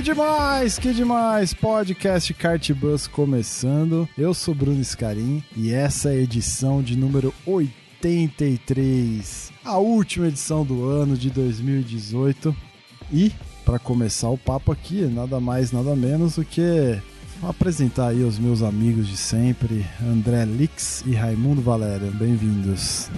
Que demais, que demais! Podcast Kart Bus começando. Eu sou Bruno Scarim e essa é a edição de número 83, a última edição do ano de 2018. E para começar o papo aqui, nada mais, nada menos do que apresentar aí os meus amigos de sempre, André Lix e Raimundo Valério. Bem-vindos.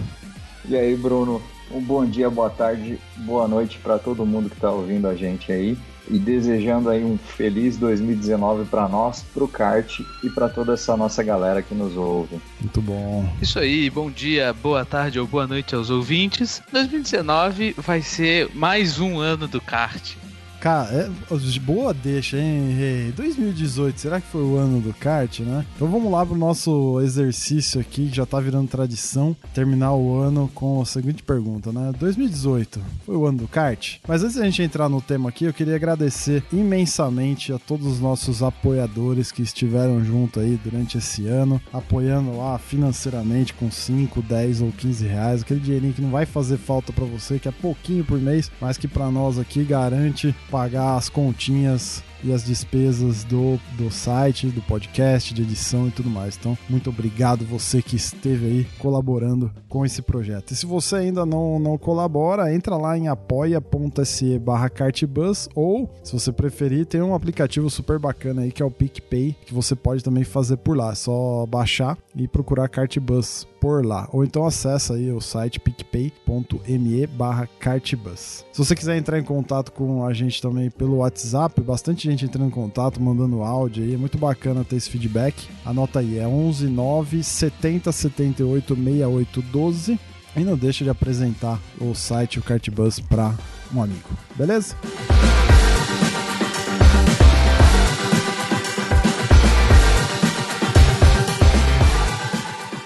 E aí, Bruno? Um bom dia, boa tarde, boa noite para todo mundo que está ouvindo a gente aí e desejando aí um feliz 2019 para nós, para o kart e para toda essa nossa galera que nos ouve. Muito bom. Isso aí, bom dia, boa tarde ou boa noite aos ouvintes. 2019 vai ser mais um ano do kart. Cara, é, boa deixa, hein, Rei? 2018, será que foi o ano do kart, né? Então vamos lá pro nosso exercício aqui, que já tá virando tradição, terminar o ano com a seguinte pergunta, né? 2018 foi o ano do kart? Mas antes da gente entrar no tema aqui, eu queria agradecer imensamente a todos os nossos apoiadores que estiveram junto aí durante esse ano, apoiando lá financeiramente com 5, 10 ou 15 reais, aquele dinheirinho que não vai fazer falta para você, que é pouquinho por mês, mas que para nós aqui garante pagar as continhas e as despesas do, do site, do podcast, de edição e tudo mais. Então, muito obrigado você que esteve aí colaborando com esse projeto. E se você ainda não, não colabora, entra lá em apoia.se barra cartbus ou, se você preferir, tem um aplicativo super bacana aí que é o PicPay, que você pode também fazer por lá. É só baixar e procurar Cartbus por lá. Ou então acessa aí o site picpay.me barra cartbus. Se você quiser entrar em contato com a gente também pelo WhatsApp, bastante gente entrando em contato, mandando áudio aí, é muito bacana ter esse feedback. Anota aí, é 11 9 70 78 68 12. E não deixa de apresentar o site, o Cartbus, para um amigo. Beleza?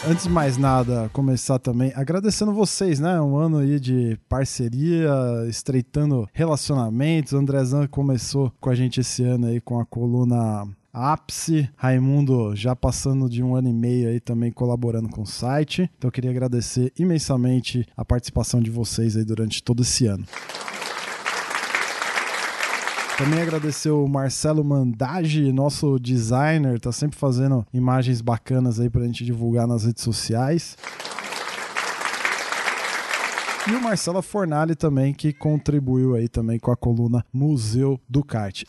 Antes de mais nada, começar também agradecendo vocês, né? Um ano aí de parceria, estreitando relacionamentos. O Andrezão começou com a gente esse ano aí com a coluna ápice. Raimundo já passando de um ano e meio aí também colaborando com o site. Então eu queria agradecer imensamente a participação de vocês aí durante todo esse ano. Também agradecer o Marcelo Mandage, nosso designer, tá sempre fazendo imagens bacanas aí pra gente divulgar nas redes sociais. E o Marcelo Fornali também, que contribuiu aí também com a coluna Museu do Kart.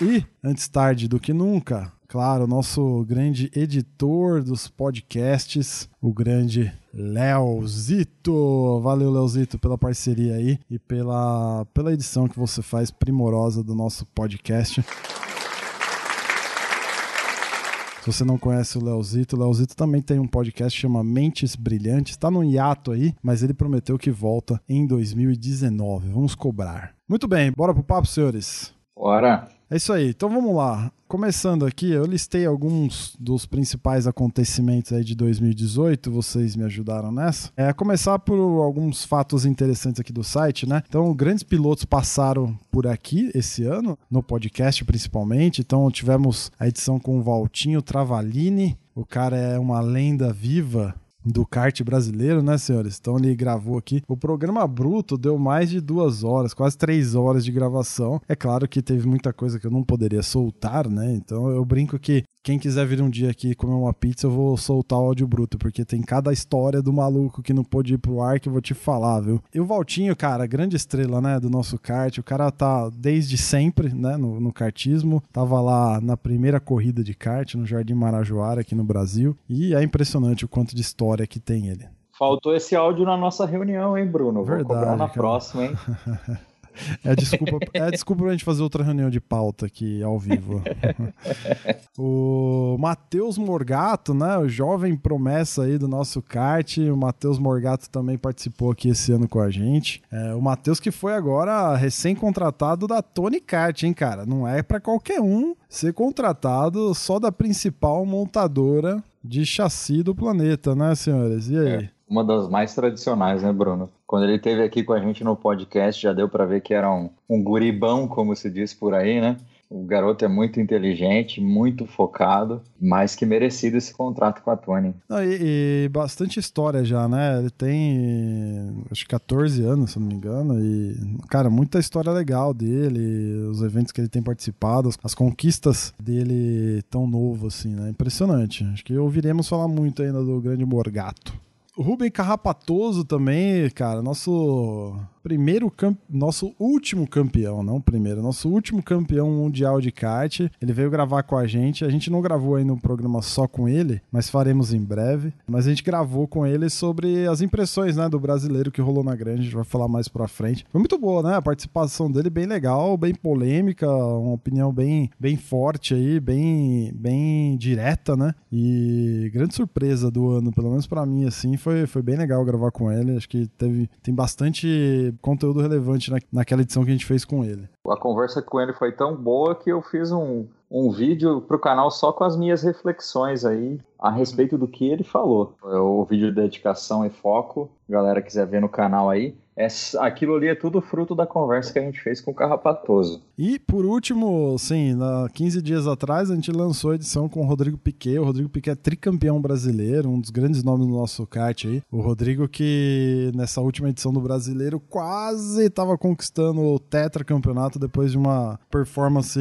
E, antes tarde do que nunca, claro, nosso grande editor dos podcasts, o grande Leozito. Valeu, Leozito, pela parceria aí e pela, pela edição que você faz primorosa do nosso podcast. Se você não conhece o Leozito, o Leozito também tem um podcast que chama Mentes Brilhantes. Tá no hiato aí, mas ele prometeu que volta em 2019. Vamos cobrar. Muito bem, bora pro papo, senhores. Bora! É isso aí, então vamos lá. Começando aqui, eu listei alguns dos principais acontecimentos aí de 2018, vocês me ajudaram nessa. É começar por alguns fatos interessantes aqui do site, né? Então, grandes pilotos passaram por aqui esse ano, no podcast principalmente. Então, tivemos a edição com o Valtinho Travalini, o cara é uma lenda viva do kart brasileiro, né, senhores? Então ele gravou aqui. O programa bruto deu mais de duas horas, quase três horas de gravação. É claro que teve muita coisa que eu não poderia soltar, né? Então eu brinco que quem quiser vir um dia aqui comer uma pizza, eu vou soltar o áudio bruto, porque tem cada história do maluco que não pôde ir pro ar que eu vou te falar, viu? E o Valtinho, cara, grande estrela, né, do nosso kart. O cara tá desde sempre, né, no, no kartismo. Tava lá na primeira corrida de kart no Jardim Marajoara aqui no Brasil. E é impressionante o quanto de história que tem ele. Faltou esse áudio na nossa reunião, hein, Bruno? Vou Verdade, cobrar na cara. próxima, hein? É a desculpa, é a desculpa pra gente fazer outra reunião de pauta aqui ao vivo. o Matheus Morgato, né? O jovem promessa aí do nosso kart. O Matheus Morgato também participou aqui esse ano com a gente. É, o Matheus que foi agora recém-contratado da Tony Kart, hein, cara? Não é para qualquer um ser contratado só da principal montadora de chassi do planeta, né, senhores? E aí? É, uma das mais tradicionais, né, Bruno? Quando ele esteve aqui com a gente no podcast, já deu para ver que era um, um guribão, como se diz por aí, né? O garoto é muito inteligente, muito focado, mais que merecido esse contrato com a Tony. E, e, bastante história já, né? Ele tem acho que 14 anos, se não me engano, e cara, muita história legal dele, os eventos que ele tem participado, as conquistas dele tão novo assim, né? Impressionante. Acho que ouviremos falar muito ainda do grande Morgato. Rubem Carrapatoso também, cara, nosso primeiro nosso último campeão, não primeiro, nosso último campeão mundial de kart. Ele veio gravar com a gente. A gente não gravou ainda um programa só com ele, mas faremos em breve. Mas a gente gravou com ele sobre as impressões, né, do brasileiro que rolou na grande. A gente vai falar mais pra frente. Foi muito boa, né? A participação dele bem legal, bem polêmica, uma opinião bem, bem forte aí, bem, bem direta, né? E grande surpresa do ano, pelo menos para mim, assim, foi, foi bem legal gravar com ele. Acho que teve, tem bastante conteúdo relevante na, naquela edição que a gente fez com ele. A conversa com ele foi tão boa que eu fiz um, um vídeo pro canal só com as minhas reflexões aí a respeito do que ele falou. O vídeo de dedicação e foco, galera quiser ver no canal aí. É, aquilo ali é tudo fruto da conversa que a gente fez com o Carrapatoso. E por último, sim, na 15 dias atrás a gente lançou a edição com o Rodrigo Piquet. O Rodrigo Piquet é tricampeão brasileiro, um dos grandes nomes do nosso kart aí. O Rodrigo que nessa última edição do Brasileiro quase estava conquistando o tetracampeonato depois de uma performance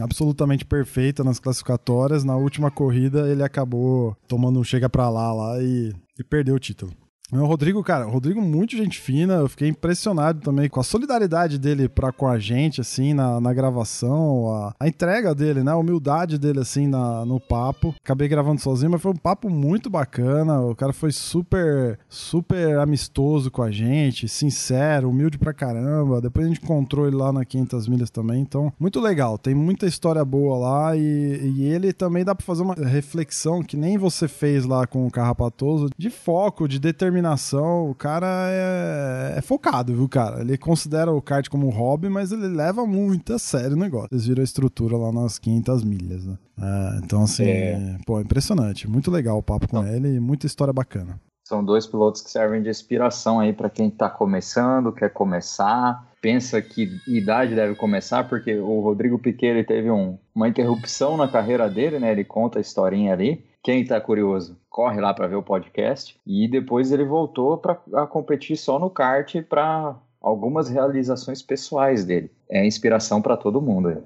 absolutamente perfeita nas classificatórias. Na última corrida ele acabou tomando um chega pra lá lá e, e perdeu o título. O Rodrigo, cara, o Rodrigo muito gente fina, eu fiquei impressionado também com a solidariedade dele pra, com a gente, assim, na, na gravação, a, a entrega dele, né, a humildade dele, assim, na, no papo. Acabei gravando sozinho, mas foi um papo muito bacana, o cara foi super, super amistoso com a gente, sincero, humilde pra caramba. Depois a gente encontrou ele lá na 500 milhas também, então, muito legal, tem muita história boa lá e, e ele também dá pra fazer uma reflexão que nem você fez lá com o Carrapatoso, de foco, de determinação determinação. O cara é, é, focado, viu, cara? Ele considera o kart como um hobby, mas ele leva muito a sério o negócio. Vocês viram a estrutura lá nas 500 milhas, né? É, então, assim, é. pô, impressionante. Muito legal o papo com ele e muita história bacana. São dois pilotos que servem de inspiração aí para quem está começando, quer começar, pensa que idade deve começar, porque o Rodrigo Piquet teve um, uma interrupção na carreira dele, né? Ele conta a historinha ali. Quem está curioso, corre lá para ver o podcast. E depois ele voltou para competir só no kart para algumas realizações pessoais dele. É inspiração para todo mundo.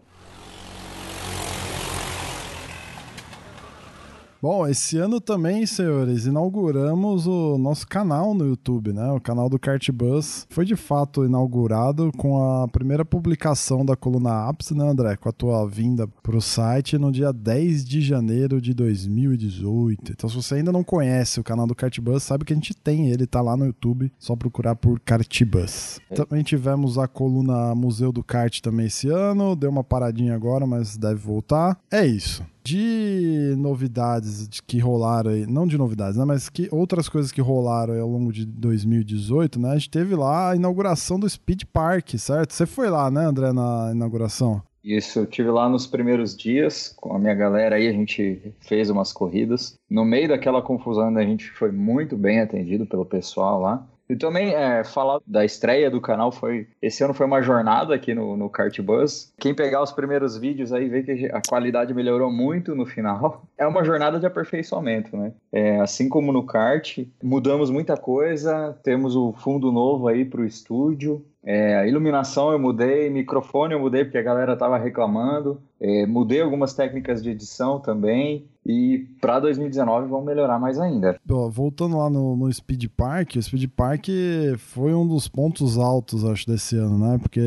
Bom, esse ano também, senhores, inauguramos o nosso canal no YouTube, né? O canal do Cartbus foi de fato inaugurado com a primeira publicação da coluna Apps, né, André? Com a tua vinda pro site no dia 10 de janeiro de 2018. Então, se você ainda não conhece o canal do Cartbus, sabe que a gente tem ele, tá lá no YouTube, só procurar por Cartbus. Também tivemos a coluna Museu do Kart também esse ano, deu uma paradinha agora, mas deve voltar. É isso. De novidades que rolaram aí, não de novidades, né, mas que outras coisas que rolaram ao longo de 2018, né? A gente teve lá a inauguração do Speed Park, certo? Você foi lá, né, André, na inauguração? Isso, eu tive lá nos primeiros dias com a minha galera aí, a gente fez umas corridas. No meio daquela confusão, a gente foi muito bem atendido pelo pessoal lá. E também é, falar da estreia do canal foi. Esse ano foi uma jornada aqui no, no Kart Buzz. Quem pegar os primeiros vídeos aí vê que a qualidade melhorou muito no final. É uma jornada de aperfeiçoamento, né? É, assim como no kart, mudamos muita coisa, temos o fundo novo aí para o estúdio. É, iluminação eu mudei, microfone eu mudei porque a galera tava reclamando. É, mudei algumas técnicas de edição também. E para 2019 vão melhorar mais ainda. Voltando lá no, no, Speed Park, o Speed Park foi um dos pontos altos, acho, desse ano, né? Porque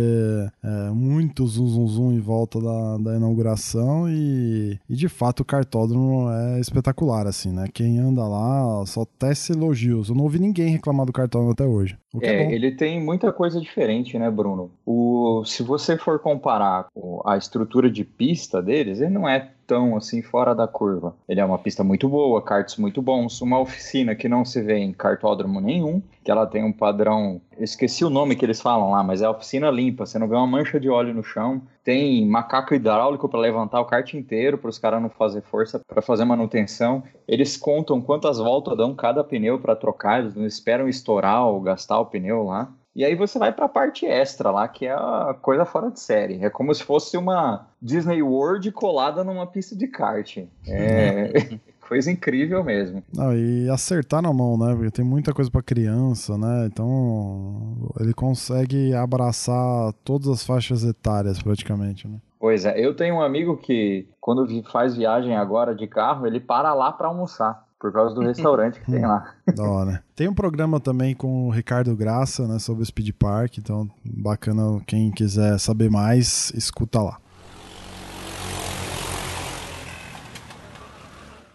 é, muito zoom, zoom, zoom em volta da, da inauguração e, e de fato o cartódromo é espetacular, assim, né? Quem anda lá só tece elogios. Eu não ouvi ninguém reclamar do cartódromo até hoje. É, é ele tem muita coisa diferente, né, Bruno? O, se você for comparar a estrutura de pista deles, ele não é tão assim fora da curva. Ele é uma pista muito boa, karts muito bons, uma oficina que não se vê em kartódromo nenhum, que ela tem um padrão, esqueci o nome que eles falam lá, mas é oficina limpa, você não vê uma mancha de óleo no chão, tem macaco hidráulico para levantar o kart inteiro para os caras não fazer força para fazer manutenção. Eles contam quantas voltas dão cada pneu para trocar, eles não esperam estourar ou gastar o pneu lá. E aí você vai para a parte extra lá, que é a coisa fora de série. É como se fosse uma Disney World colada numa pista de kart. É coisa incrível mesmo. Não, e acertar na mão, né? Porque tem muita coisa para criança, né? Então ele consegue abraçar todas as faixas etárias praticamente, né? Pois é, eu tenho um amigo que quando faz viagem agora de carro, ele para lá para almoçar por causa do restaurante que tem lá. Da hora. Tem um programa também com o Ricardo Graça, né, sobre o Speed Park, então bacana quem quiser saber mais, escuta lá.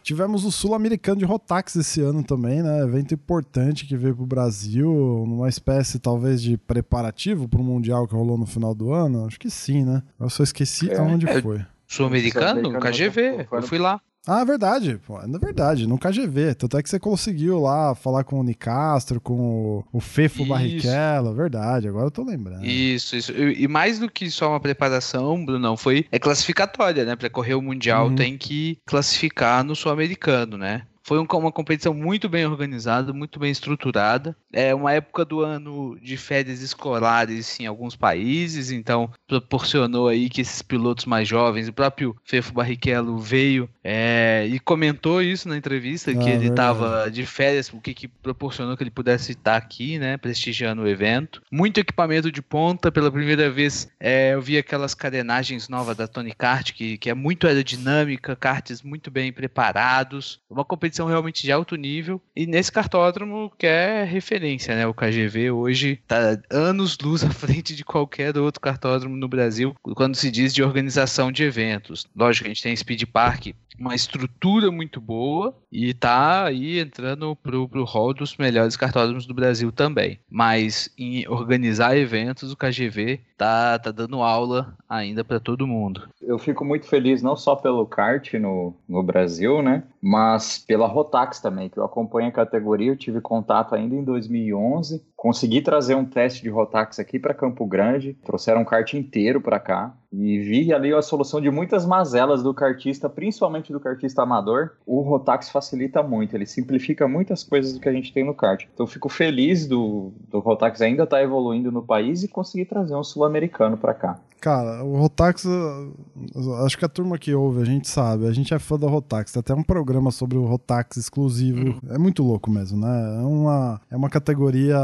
Tivemos o Sul-Americano de Rotax esse ano também, né? Evento importante que veio pro Brasil, numa espécie talvez de preparativo para o Mundial que rolou no final do ano. Acho que sim, né? Eu só esqueci é, aonde é, foi. Sul-Americano? KGV. Eu fui lá. Ah, verdade. Pô, é verdade, no KGV. Tanto é que você conseguiu lá falar com o Nicastro, com o, Fefo isso. Barrichello. Verdade, agora eu tô lembrando. Isso, isso. E, mais do que só uma preparação, Bruno, foi é classificatória, né? Pra correr o Mundial uhum. tem que classificar no Sul-Americano, né? Foi um, uma competição muito bem organizada, muito bem estruturada. É uma época do ano de férias escolares em alguns países, então proporcionou aí que esses pilotos mais jovens, o próprio Fefo Barrichello veio é, e comentou isso na entrevista, que ah, ele estava de férias, o que, que proporcionou que ele pudesse estar aqui, né, prestigiando o evento. Muito equipamento de ponta, pela primeira vez é, eu vi aquelas carenagens novas da Tony Kart, que, que é muito aerodinâmica, karts muito bem preparados, uma competição realmente de alto nível, e nesse cartódromo que é referência, né, o KGV hoje está anos luz à frente de qualquer outro cartódromo no Brasil, quando se diz de organização de eventos. Lógico, a gente tem Speed Park, uma estrutura muito boa e tá aí entrando pro, pro hall dos melhores cartódromos do Brasil também. Mas em organizar eventos, o KGV tá, tá dando aula ainda para todo mundo. Eu fico muito feliz não só pelo kart no, no Brasil, né? Mas pela Rotax também, que eu acompanho a categoria, eu tive contato ainda em 2011, consegui trazer um teste de Rotax aqui para Campo Grande, trouxeram um kart inteiro para cá e vi ali a solução de muitas mazelas do kartista, principalmente do kartista amador. O Rotax facilita muito, ele simplifica muitas coisas do que a gente tem no kart. Então fico feliz do, do Rotax ainda estar tá evoluindo no país e conseguir trazer um sul-americano para cá. Cara, o Rotax, acho que a turma que ouve, a gente sabe, a gente é fã da Rotax. Tem até um programa sobre o Rotax exclusivo. É muito louco mesmo, né? É uma, é uma categoria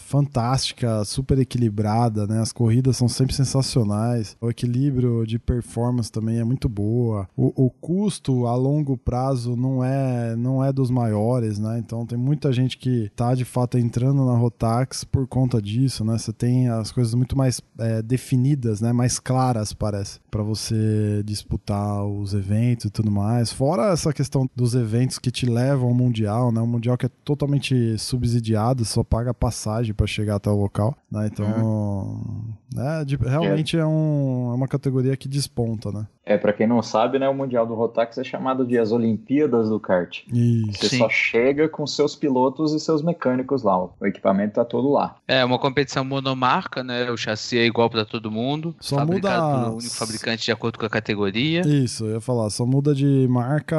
fantástica, super equilibrada, né? As corridas são sempre sensacionais. O equilíbrio de performance também é muito boa. O, o custo a longo prazo não é, não é dos maiores, né? Então tem muita gente que tá de fato entrando na Rotax por conta disso, né? Você tem as coisas muito mais é, definidas, né? Né, mais claras, parece, para você disputar os eventos e tudo mais. Fora essa questão dos eventos que te levam ao mundial, né, o mundial que é totalmente subsidiado, só paga passagem para chegar até o local, né? Então, uhum. é, de, realmente é. é, um, é uma categoria que desponta, né? É, para quem não sabe, né, o Mundial do Rotax é chamado de as Olimpíadas do kart. Isso. Você Sim. só chega com seus pilotos e seus mecânicos lá. O equipamento tá todo lá. É uma competição monomarca, né? O chassi é igual para todo mundo. Só muda pelo único fabricante de acordo com a categoria. Isso, eu ia falar, só muda de marca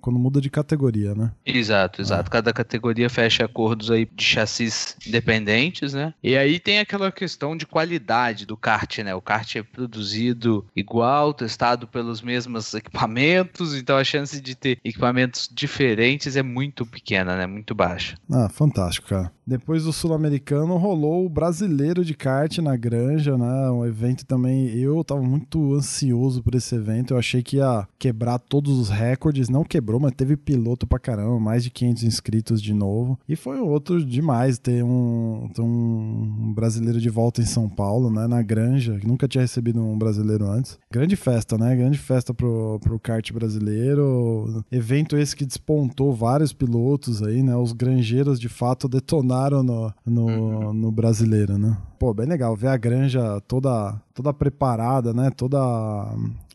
quando muda de categoria, né? Exato, exato. É. Cada categoria fecha acordos aí de chassis independentes, né? E aí tem aquela questão de qualidade do kart, né? O kart é produzido igual, testado pelos mesmos equipamentos, então a chance de ter equipamentos diferentes é muito pequena, né? Muito baixa. Ah, fantástico, cara. Depois do sul-americano rolou o brasileiro de kart na Granja, né? Um evento também. Eu tava muito ansioso por esse evento. Eu achei que ia quebrar todos os recordes. Não quebrou, mas teve piloto pra caramba, mais de 500 inscritos de novo. E foi outro demais ter um, ter um brasileiro de volta em São Paulo, né? Na Granja, que nunca tinha recebido um brasileiro antes. Grande festa, né? Grande festa pro, pro kart brasileiro. Evento esse que despontou vários pilotos aí, né? Os granjeiros de fato detonaram funcionaram no, no, uhum. no brasileiro, né? Pô, bem legal. Ver a granja toda, toda preparada, né? Toda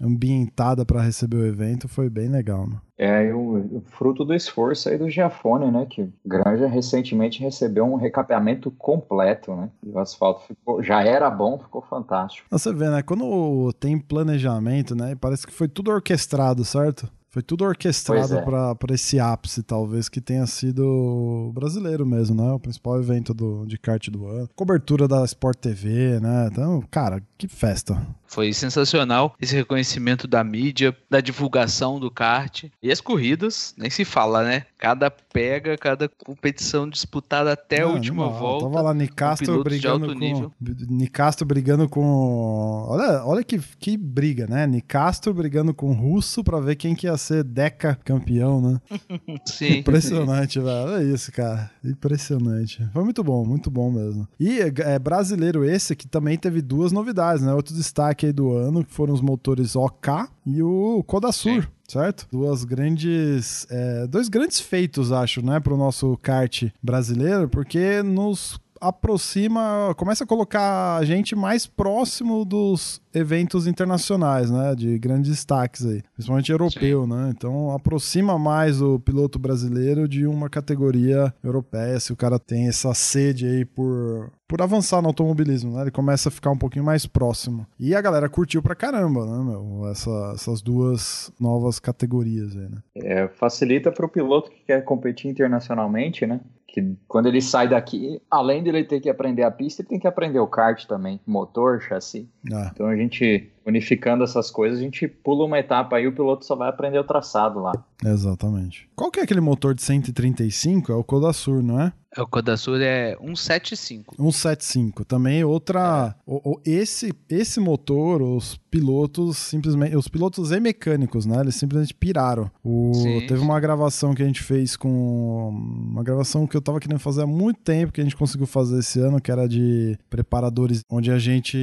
ambientada para receber o evento foi bem legal, né? É, o, o, fruto do esforço aí do Giafone, né? Que Granja recentemente recebeu um recapeamento completo, né? E o asfalto ficou, já era bom, ficou fantástico. Você vê, né? Quando tem planejamento, né? Parece que foi tudo orquestrado, certo? Foi tudo orquestrado é. para esse ápice, talvez, que tenha sido brasileiro mesmo, né? O principal evento do, de kart do ano. Cobertura da Sport TV, né? Então, cara, que festa. Foi sensacional esse reconhecimento da mídia, da divulgação do kart. E as corridas, nem se fala, né? Cada pega, cada competição disputada até a ah, última animal. volta. Tava lá Nicastro brigando com nível. Nicastro brigando com Olha, olha que, que briga, né? Nicastro brigando com o Russo para ver quem que ia ser Deca campeão, né? Sim. Impressionante, velho. Olha isso, cara. Impressionante. Foi muito bom, muito bom mesmo. E é brasileiro esse que também teve duas novidades, né? Outro destaque destaque aí do ano, que foram os motores OK e o Kodasur. Sim certo? Duas grandes, é, dois grandes feitos, acho, né, para o nosso kart brasileiro, porque nos aproxima, começa a colocar a gente mais próximo dos eventos internacionais, né, de grandes destaques aí, principalmente europeu, Sim. né? Então aproxima mais o piloto brasileiro de uma categoria europeia, se o cara tem essa sede aí por por avançar no automobilismo, né? Ele começa a ficar um pouquinho mais próximo. E a galera curtiu pra caramba, né, meu? Essa, essas duas novas categorias aí, né? É, facilita pro piloto que quer competir internacionalmente, né? Que quando ele sai daqui, além de ele ter que aprender a pista, ele tem que aprender o kart também, motor, chassi. Ah. Então a gente unificando essas coisas, a gente pula uma etapa aí o piloto só vai aprender o traçado lá. Exatamente. Qual que é aquele motor de 135? É o Kodasur, não é? É, o Kodasur é 175. 175. Também outra. É. O, o, esse, esse motor, os pilotos simplesmente. Os pilotos e mecânicos, né? Eles simplesmente piraram. O, sim, teve sim. uma gravação que a gente fez com. Uma gravação que eu tava querendo fazer há muito tempo, que a gente conseguiu fazer esse ano, que era de preparadores, onde a gente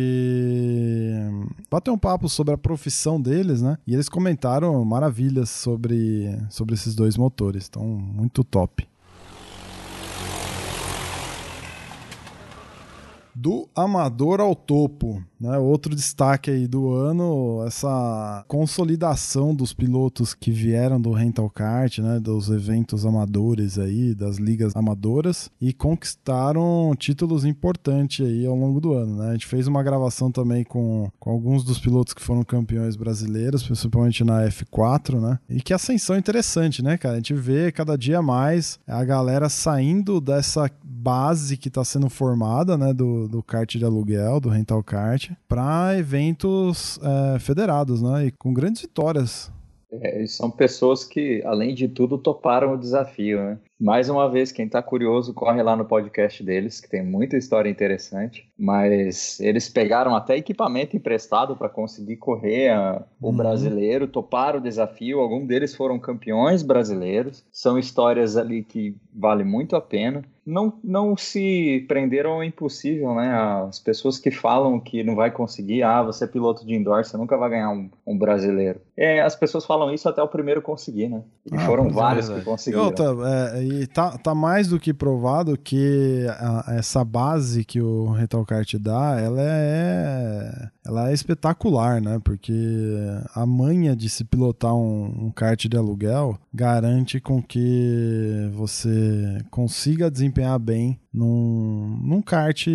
bateu um papo sobre a profissão deles, né? E eles comentaram maravilhas sobre, sobre esses dois motores. Então, muito top. Do amador ao topo. Né? Outro destaque aí do ano, essa consolidação dos pilotos que vieram do rental kart, né? dos eventos amadores aí, das ligas amadoras e conquistaram títulos importantes aí ao longo do ano. Né? A gente fez uma gravação também com, com alguns dos pilotos que foram campeões brasileiros, principalmente na F4, né? E que ascensão interessante, né, cara? A gente vê cada dia mais a galera saindo dessa base que está sendo formada, né, do, do kart de aluguel, do rental kart, para eventos é, federados, né, e com grandes vitórias. É, são pessoas que, além de tudo, toparam o desafio, né? Mais uma vez, quem está curioso, corre lá no podcast deles, que tem muita história interessante. Mas eles pegaram até equipamento emprestado para conseguir correr a, o uhum. brasileiro, toparam o desafio. Alguns deles foram campeões brasileiros. São histórias ali que vale muito a pena. Não, não se prenderam ao impossível, né? As pessoas que falam que não vai conseguir, ah, você é piloto de indoor, você nunca vai ganhar um, um brasileiro. É, as pessoas falam isso até o primeiro conseguir, né? E ah, foram é, vários é, que conseguiram. E outra, é, e tá, tá mais do que provado que a, essa base que o Rental Kart dá, ela é, ela é espetacular, né? Porque a manha de se pilotar um, um kart de aluguel garante com que você consiga desempenhar bem num, num kart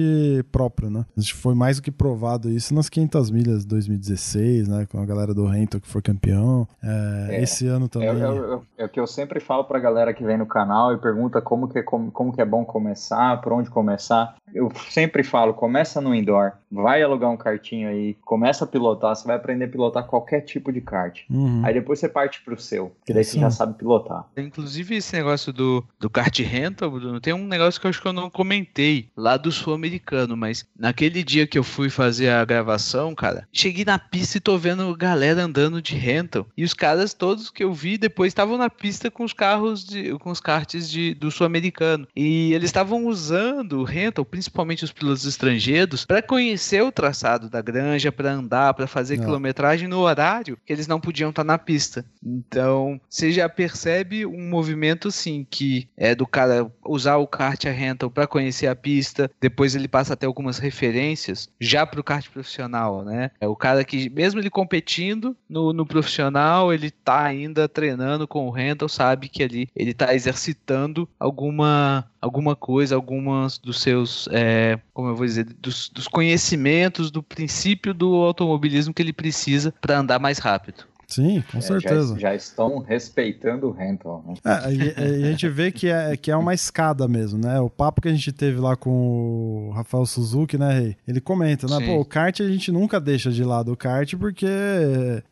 próprio, né? Foi mais do que provado isso nas 500 milhas de 2016, né? Com a galera do Rental que foi campeão. É, é, esse ano também. É, é, é, o que eu sempre falo pra galera que vem no canal e pergunta como que, é, como, como que é bom começar, por onde começar. Eu sempre falo, começa no indoor, vai alugar um kartinho aí, começa a pilotar, você vai aprender a pilotar qualquer tipo de kart. Uhum. Aí depois você parte pro seu, que daí Sim. você já sabe pilotar. Inclusive esse negócio do, do kart rental, Bruno, tem um negócio que eu acho que eu não comentei lá do sul-americano, mas naquele dia que eu fui fazer a gravação, cara, cheguei na pista e tô vendo galera andando de rental. E os caras todos que eu vi depois estavam na pista com os carros, de, com os karts de, do sul-americano. E eles estavam usando o rental, principalmente os pilotos estrangeiros, para conhecer o traçado da granja, para andar, para fazer não. quilometragem no horário que eles não podiam estar tá na pista. Então, você já percebe um movimento, sim, que é do cara usar o kart a rental para conhecer a pista. Depois ele passa a ter algumas referências já para o kart profissional, né? É o cara que, mesmo ele competindo no, no profissional, ele tá ainda treinando com o Randall, sabe que ali ele tá exercitando alguma alguma coisa, algumas dos seus, é, como eu vou dizer, dos, dos conhecimentos do princípio do automobilismo que ele precisa para andar mais rápido. Sim, com é, certeza. Já, já, estão respeitando o Hamilton. Né? É, e, e, a gente vê que é, que é uma escada mesmo, né? O papo que a gente teve lá com o Rafael Suzuki, né, Rei? Ele comenta, né? Sim. Pô, o kart a gente nunca deixa de lado o kart porque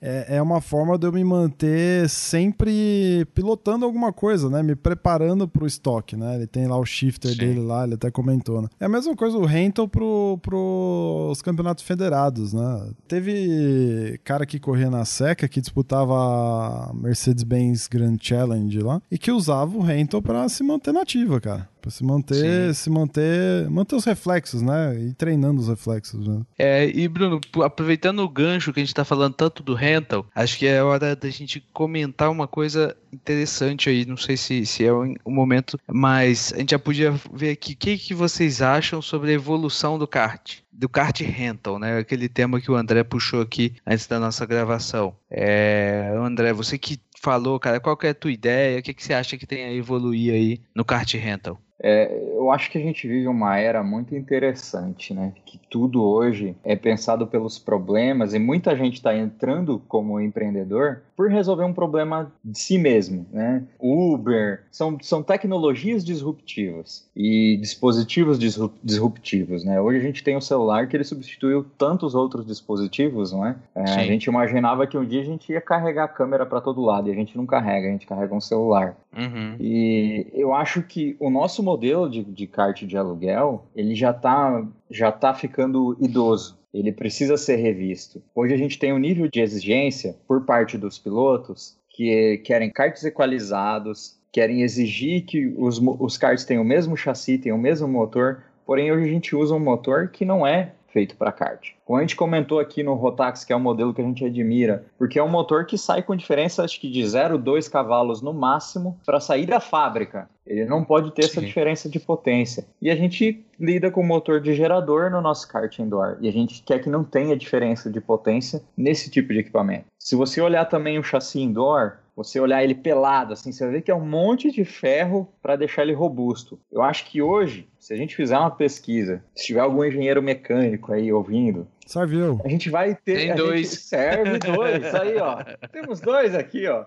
é, é uma forma de eu me manter sempre pilotando alguma coisa, né? Me preparando pro estoque, né? Ele tem lá o shifter Sim. dele lá, ele até comentou, né? É a mesma coisa o Hamilton pro, pros campeonatos federados, né? Teve cara que corria na seca que disputava Mercedes-Benz Grand Challenge lá e que usava o Hamilton para se manter nativa, cara. Pra se manter, Sim. se manter, manter os reflexos, né? E treinando os reflexos, né? É, e Bruno, aproveitando o gancho que a gente tá falando tanto do rental, acho que é hora da gente comentar uma coisa interessante aí, não sei se, se é o, momento, mas a gente já podia ver aqui o que, que vocês acham sobre a evolução do kart do kart rental, né? Aquele tema que o André puxou aqui antes da nossa gravação. É, André, você que falou, cara, qual que é a tua ideia? O que, que você acha que tem a evoluir aí no kart rental? É, eu acho que a gente vive uma era muito interessante, né? Que tudo hoje é pensado pelos problemas e muita gente está entrando como empreendedor por resolver um problema de si mesmo, né? Uber são, são tecnologias disruptivas e dispositivos disruptivos, né? Hoje a gente tem o um celular que ele substituiu tantos outros dispositivos, não é? é a gente imaginava que um dia a gente ia carregar a câmera para todo lado e a gente não carrega, a gente carrega um celular. Uhum. E eu acho que o nosso modelo de, de kart de aluguel, ele já está já tá ficando idoso. Ele precisa ser revisto. Hoje a gente tem um nível de exigência por parte dos pilotos que querem karts equalizados, querem exigir que os, os karts tenham o mesmo chassi, tenham o mesmo motor, porém hoje a gente usa um motor que não é feito para kart. Como a gente comentou aqui no Rotax, que é um modelo que a gente admira, porque é um motor que sai com diferença acho que de 0,2 cavalos no máximo para sair da fábrica. Ele não pode ter Sim. essa diferença de potência. E a gente lida com motor de gerador no nosso kart indoor. E a gente quer que não tenha diferença de potência nesse tipo de equipamento. Se você olhar também o chassi indoor, você olhar ele pelado, assim, você vai ver que é um monte de ferro para deixar ele robusto. Eu acho que hoje, se a gente fizer uma pesquisa, se tiver algum engenheiro mecânico aí ouvindo, Serviu. A gente vai ter. Tem dois. serve dois. Aí, ó. Temos dois aqui, ó.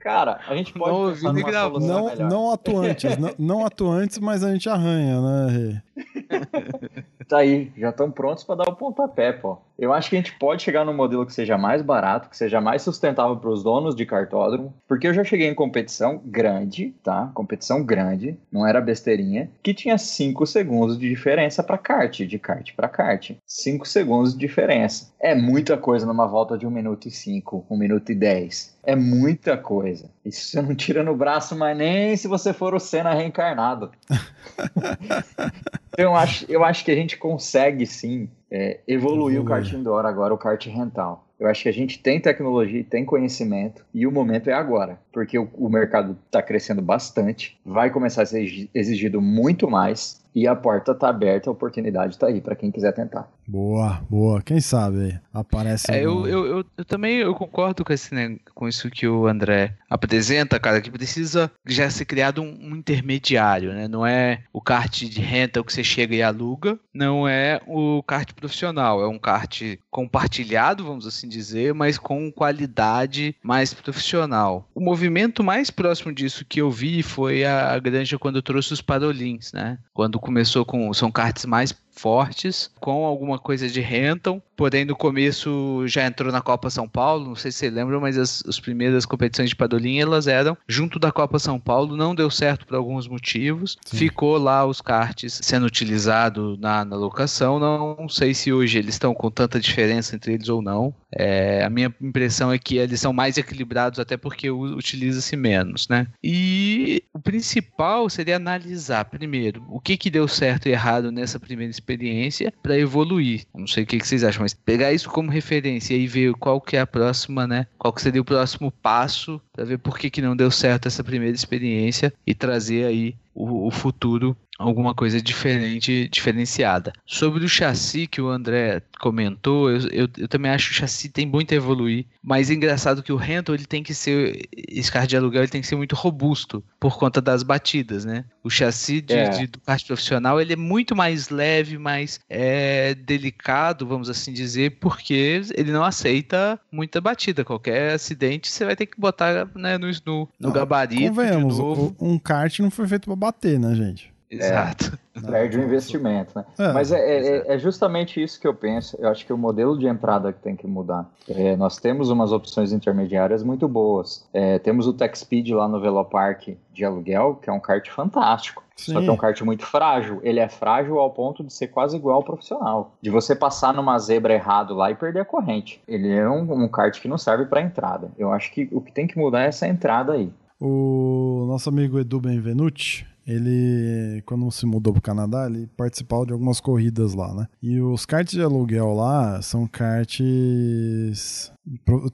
Cara, a gente pode. Não, não, não atuantes, não, não, atuantes, mas a gente arranha, né, tá aí, já estão prontos para dar o pontapé, pô. Eu acho que a gente pode chegar num modelo que seja mais barato, que seja mais sustentável para os donos de cartódromo, porque eu já cheguei em competição grande, tá? Competição grande, não era besteirinha, que tinha 5 segundos de diferença para kart, de kart para kart. 5 segundos de diferença. É muita coisa numa volta de 1 minuto e 5, 1 minuto e 10. É muita coisa. Isso você não tira no braço, mas nem se você for o Senna reencarnado. então, eu acho, eu acho que a gente consegue sim é, evoluir o kart indoor agora, o kart rental. Eu acho que a gente tem tecnologia, tem conhecimento e o momento é agora, porque o, o mercado está crescendo bastante, vai começar a ser exigido muito mais e a porta está aberta, a oportunidade está aí para quem quiser tentar. Boa, boa. Quem sabe aparece. É, eu, eu, eu, eu, também eu concordo com, esse, né, com isso que o André apresenta, cara, que precisa já ser criado um, um intermediário, né? Não é o kart de renta que você chega e aluga, não é o kart profissional, é um kart compartilhado, vamos assim dizer, mas com qualidade mais profissional. O movimento mais próximo disso que eu vi foi a, a Granja quando trouxe os Parolins, né? Quando começou com. São karts mais fortes, com alguma coisa de Renton, porém no começo já entrou na Copa São Paulo, não sei se você lembra, mas as, as primeiras competições de Padolim elas eram junto da Copa São Paulo, não deu certo por alguns motivos, Sim. ficou lá os karts sendo utilizado na, na locação, não sei se hoje eles estão com tanta diferença entre eles ou não, é, a minha impressão é que eles são mais equilibrados até porque utiliza-se menos, né? E o principal seria analisar primeiro o que que deu certo e errado nessa primeira experiência para evoluir. Não sei o que, que, vocês acham, mas pegar isso como referência e ver qual que é a próxima, né? Qual que seria o próximo passo para ver por que, que não deu certo essa primeira experiência e trazer aí o, o futuro alguma coisa diferente, diferenciada. Sobre o chassi que o André comentou, eu, eu, eu, também acho que o chassi tem muito a evoluir, mas é engraçado que o Rental ele tem que ser, esse carro de aluguel ele tem que ser muito robusto por conta das batidas, né? O chassi de, é. de, do kart profissional ele é muito mais leve, mais é, delicado, vamos assim dizer, porque ele não aceita muita batida. Qualquer acidente você vai ter que botar né, no, no, no gabarito. Convenhamos, um kart não foi feito para bater, né, gente? Exato. É, perde o investimento, né? É, Mas é, é, é, justamente isso que eu penso. Eu acho que o modelo de entrada que tem que mudar. É, nós temos umas opções intermediárias muito boas. É, temos o Tech Speed lá no Velopark de aluguel, que é um kart fantástico. Sim. Só que é um kart muito frágil. Ele é frágil ao ponto de ser quase igual ao profissional. De você passar numa zebra errado lá e perder a corrente. Ele é um, um kart que não serve para entrada. Eu acho que o que tem que mudar é essa entrada aí. O nosso amigo Edu Benvenuti, ele, quando se mudou pro Canadá, ele participava de algumas corridas lá, né? E os karts de aluguel lá são karts.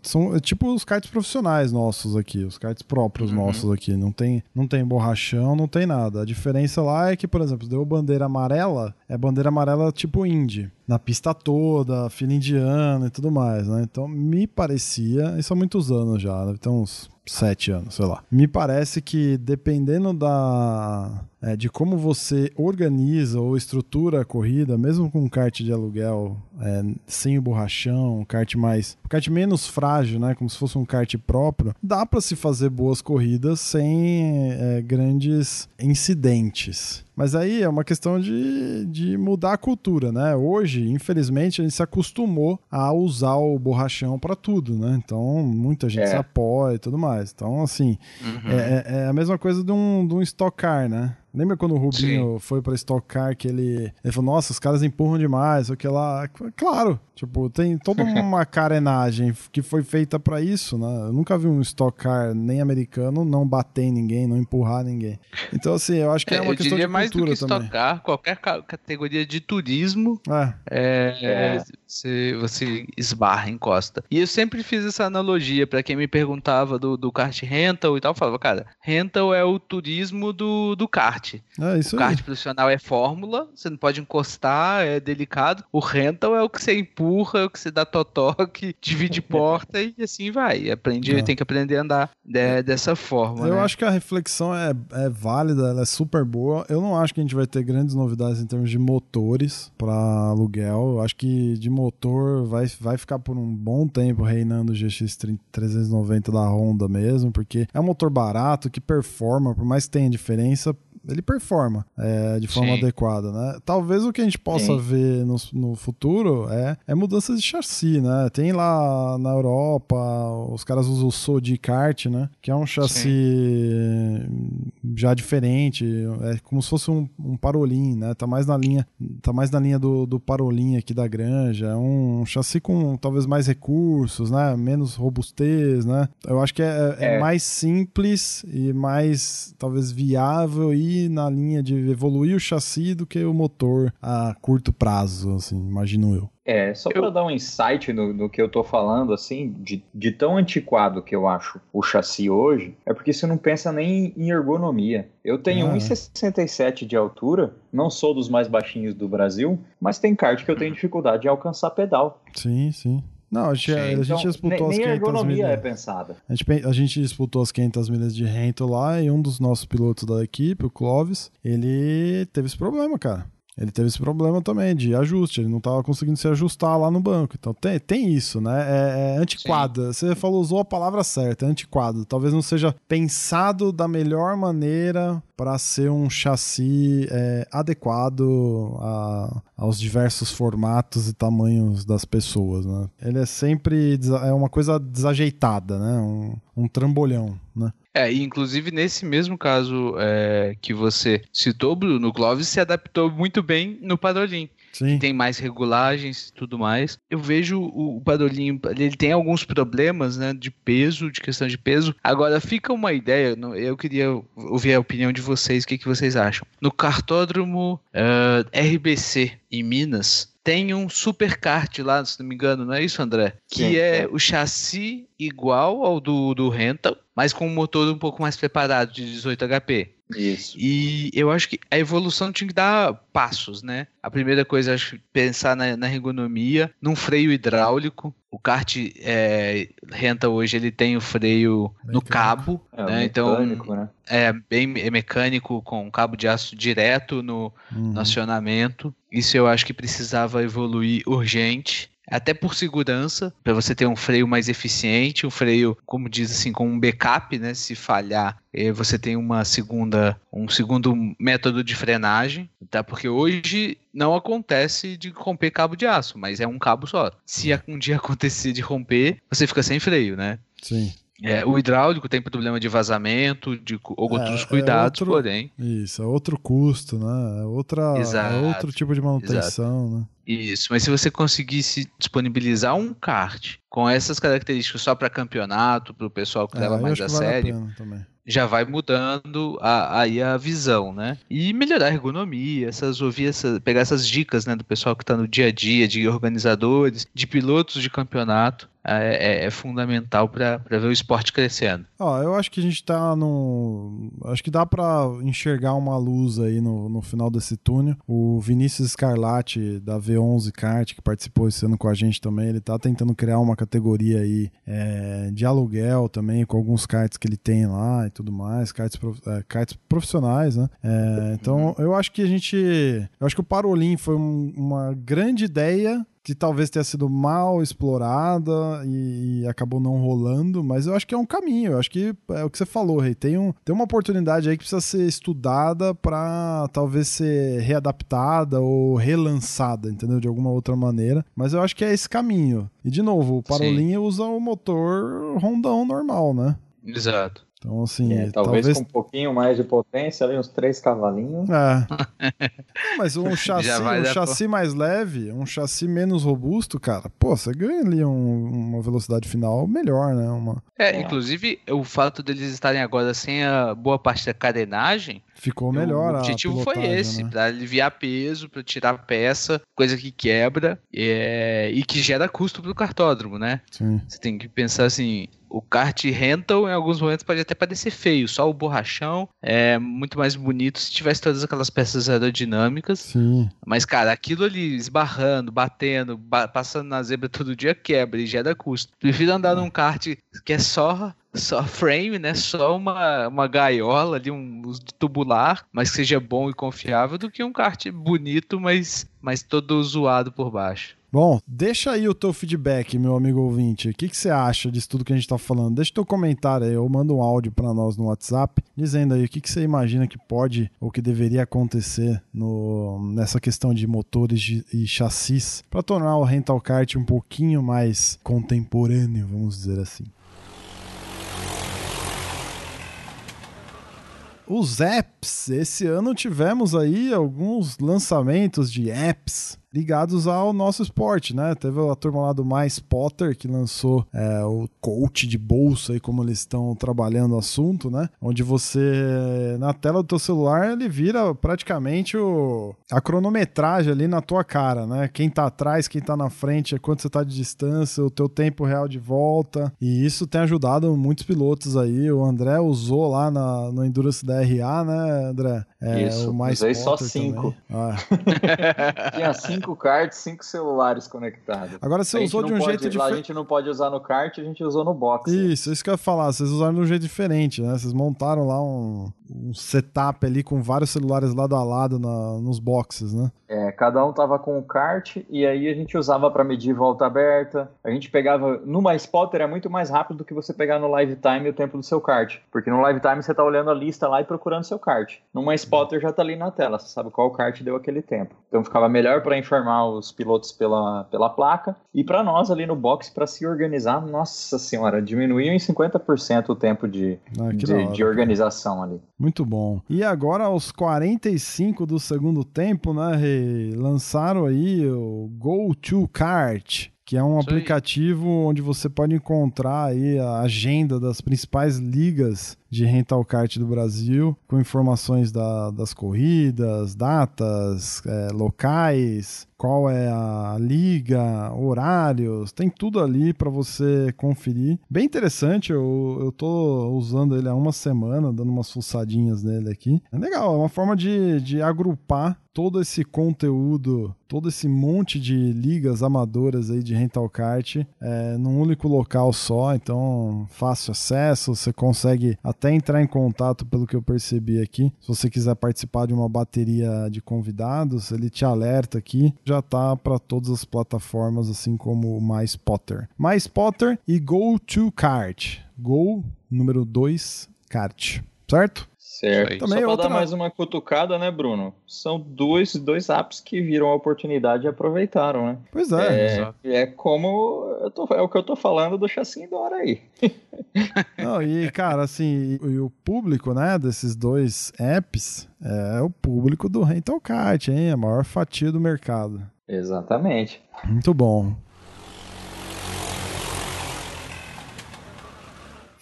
São é tipo os karts profissionais nossos aqui, os karts próprios uhum. nossos aqui. Não tem, não tem borrachão, não tem nada. A diferença lá é que, por exemplo, deu bandeira amarela, é bandeira amarela tipo Indy. Na pista toda, fila indiana e tudo mais, né? Então me parecia, isso há muitos anos já, deve ter uns sete anos, sei lá. Me parece que dependendo da é, de como você organiza ou estrutura a corrida, mesmo com um kart de aluguel é, sem o borrachão, um kart mais, um kart menos frágil, né, como se fosse um kart próprio, dá para se fazer boas corridas sem é, grandes incidentes. Mas aí é uma questão de, de mudar a cultura, né? Hoje, infelizmente, a gente se acostumou a usar o borrachão para tudo, né? Então, muita gente é. se apoia e tudo mais. Então, assim, uhum. é, é, é a mesma coisa de um, de um Stock Car, né? Lembra quando o Rubinho Sim. foi pra Stock Car que ele, ele falou, nossa, os caras empurram demais, o que lá. Claro, tipo, tem toda uma carenagem que foi feita para isso, né? Eu nunca vi um Stock Car nem americano não bater em ninguém, não empurrar ninguém. Então, assim, eu acho que é, é uma questão de mais cultura do que também. Stock Car, qualquer categoria de turismo, é. É, é. Você, você esbarra, encosta. E eu sempre fiz essa analogia para quem me perguntava do, do kart rental e tal, eu falava, cara, rental é o turismo do, do kart. É isso o kart profissional é fórmula, você não pode encostar, é delicado. O rental é o que você empurra, é o que você dá totoque, divide porta e assim vai. Aprende, é. tem que aprender a andar de, dessa forma. Eu né? acho que a reflexão é, é válida, ela é super boa. Eu não acho que a gente vai ter grandes novidades em termos de motores para aluguel. Eu acho que de motor vai, vai ficar por um bom tempo reinando o GX 390 da Honda mesmo, porque é um motor barato que performa, por mais que tenha diferença, ele performa é, de forma Sim. adequada, né? Talvez o que a gente possa Sim. ver no, no futuro é, é mudanças de chassi, né? Tem lá na Europa, os caras usam o Sodi Kart, né? Que é um chassi Sim. já diferente, é como se fosse um, um Parolin, né? Tá mais na linha, tá mais na linha do, do Parolin aqui da Granja, é um, um chassi com talvez mais recursos, né? Menos robustez, né? Eu acho que é, é, é. mais simples e mais talvez viável e na linha de evoluir o chassi do que o motor a curto prazo, assim, imagino eu. É, só para dar um insight no, no, que eu tô falando, assim, de, de tão antiquado que eu acho o chassi hoje, é porque você não pensa nem em ergonomia. Eu tenho ah. 1,67 de altura, não sou dos mais baixinhos do Brasil, mas tem kart que eu tenho dificuldade de alcançar pedal. Sim, sim. Não, a gente, a gente então, disputou nem, as 500 nem a ergonomia milhas. é pensada. A gente, a gente disputou as 500 milhas de rento lá e um dos nossos pilotos da equipe, o Clovis, ele teve esse problema, cara ele teve esse problema também de ajuste, ele não estava conseguindo se ajustar lá no banco. Então tem, tem isso, né? É, é antiquado. Você falou, usou a palavra certa, é antiquado. Talvez não seja pensado da melhor maneira para ser um chassi é, adequado a, aos diversos formatos e tamanhos das pessoas, né? Ele é sempre é uma coisa desajeitada, né? Um, um trambolhão, né? É, e inclusive nesse mesmo caso é, que você citou, Bruno, o se adaptou muito bem no Padrolim. Sim. tem mais regulagens e tudo mais. Eu vejo o, o ele tem alguns problemas, né, de peso, de questão de peso. Agora, fica uma ideia, eu queria ouvir a opinião de vocês, o que, que vocês acham. No cartódromo uh, RBC, em Minas, tem um superkart lá, se não me engano, não é isso, André? Que Sim, é, é, o chassi igual ao do, do Rental, mas com um motor um pouco mais preparado, de 18 HP. Isso. E eu acho que a evolução tinha que dar passos, né? A primeira coisa, acho que pensar na, na ergonomia, num freio hidráulico. O kart é, renta hoje, ele tem o freio Mecânico. no cabo, É, né? Então mecânico, né? é bem é mecânico com cabo de aço direto no, Uhum. no acionamento. Isso eu acho que precisava evoluir urgente. Até por segurança, para você ter um freio mais eficiente, um freio, como diz assim, com um backup, né? Se falhar, eh, você tem uma segunda, um segundo método de frenagem, tá? Porque hoje não acontece de romper cabo de aço, mas é um cabo só. Se um dia acontecer de romper, você fica sem freio, né? Sim. É, o hidráulico tem problema de vazamento, de cu- outros é cuidados, outro- porém. Isso, é outro custo, né? É outra, Exato, é outro tipo de manutenção, né? Isso, mas se você conseguisse disponibilizar um kart com essas características só para campeonato, para o pessoal que É, leva mais a que vale sério, pena já vai mudando a- aí a visão, né? E melhorar a ergonomia, essas ouvir pegar essas dicas, né, do pessoal que está no dia a dia, de organizadores, de pilotos de campeonato, é, é- é fundamental para ver o esporte crescendo. Ó, eu acho que a gente tá no. Acho que dá pra enxergar uma luz aí no, no final desse túnel. O Vinícius Scarlatti, da V11 Kart, que participou esse ano com a gente também, ele tá tentando criar uma categoria aí é, de aluguel também, com alguns karts que ele tem lá e tudo mais, karts, prof- é, karts profissionais, né? É, então, eu acho que a gente. Eu acho que o Parolim foi um- uma grande ideia que talvez tenha sido mal explorada e, e acabou não rolando, mas eu acho que é um caminho. Eu acho que é o que você falou, Rei. Tem, um, tem uma oportunidade aí que precisa ser estudada para talvez ser readaptada ou relançada, entendeu? De alguma outra maneira. Mas eu acho que é esse caminho. E de novo, o Parolinha usa o motor rondão normal, né? Exato. Então, assim, É, talvez, talvez. com um pouquinho mais de potência, ali uns três cavalinhos. É. Mas um chassi, um chassi mais leve, um chassi menos robusto, cara, pô, você ganha ali um- uma velocidade final melhor, né? Uma, É, inclusive, o fato deles estarem agora sem a boa parte da carenagem ficou melhor. O objetivo foi esse, né? pra aliviar peso, pra tirar peça, coisa que quebra é, e que gera custo pro cartódromo, né? Sim. Você tem que pensar assim, o kart rental em alguns momentos pode até parecer feio, só o borrachão é muito mais bonito se tivesse todas aquelas peças aerodinâmicas, Sim. mas cara, aquilo ali esbarrando, batendo, ba- passando na zebra todo dia quebra e gera custo. Prefiro andar num kart que é só só frame, né? Só uma, uma gaiola ali, um de tubular, mas que seja bom e confiável, do que um kart bonito, mas, mas todo zoado por baixo. Bom, deixa aí o teu feedback, meu amigo ouvinte. O que, que você acha disso tudo que a gente tá falando? Deixa teu comentário aí, ou manda um áudio pra nós no WhatsApp, dizendo aí o que, que você imagina que pode ou que deveria acontecer no, nessa questão de motores e chassis para tornar o rental kart um pouquinho mais contemporâneo, vamos dizer assim. Os apps, esse ano tivemos aí alguns lançamentos de apps ligados ao nosso esporte, né? Teve a turma lá do Mais Potter que lançou é, o coach de bolsa aí como eles estão trabalhando o assunto, né? Onde você na tela do teu celular ele vira praticamente o, a cronometragem ali na tua cara, né? Quem tá atrás, quem tá na frente, quanto você tá de distância, o teu tempo real de volta. E isso tem ajudado muitos pilotos aí. O André usou lá na, no Endurance da RA, né, André? É, Isso, o Mais usei só cinco. Ah. Tinha cinco cards, cinco celulares conectados. Agora você usou de um pode- jeito lá A diferente. gente não pode usar no kart, a gente usou no box. Isso, isso que eu ia falar. Vocês usaram de um jeito diferente, né? Vocês montaram lá um, um setup ali com vários celulares lado a lado na- nos boxes, né? É, cada um tava com o kart e aí a gente usava para medir volta aberta. A gente pegava no mais Potter é muito mais rápido do que você pegar no Live Time o tempo do seu kart, porque no Live Time você tá olhando a lista lá e procurando seu kart. No mais Potter já tá ali na tela, você sabe qual kart deu aquele tempo. Então ficava melhor para informar os pilotos pela, pela placa e para nós ali no box para se organizar. Nossa senhora, diminuiu em 50% o tempo de, Ah, de, de organização ali. Muito bom. E agora, aos 45 do segundo tempo, né? Lançaram aí o Go to Kart. Que é um Isso aí. aplicativo onde você pode encontrar aí a agenda das principais ligas de rental kart do Brasil, com informações da, das corridas, datas, é, locais, qual é a liga, horários, tem tudo ali para você conferir. Bem interessante, eu, eu tô usando ele há uma semana, dando umas fuçadinhas nele aqui. É legal, é uma forma de, de agrupar todo esse conteúdo, todo esse monte de ligas amadoras aí de rental kart é, num único local só, então fácil acesso, você consegue até entrar em contato pelo que eu percebi aqui. Se você quiser participar de uma bateria de convidados, ele te alerta aqui já tá para todas as plataformas, assim como o MySpotter. MySpotter e Go to Kart. Go número 2 Kart, certo? Certo. Também Só para outra... dar mais uma cutucada, né, Bruno? São dois, dois apps que viram a oportunidade e aproveitaram, né? Pois é. É, é como eu tô, é o que eu tô falando do chassi Dora aí. Não, e, cara, assim, e, o público, né, desses dois apps é o público do Rental Kart, hein? A maior fatia do mercado. Exatamente. Muito bom.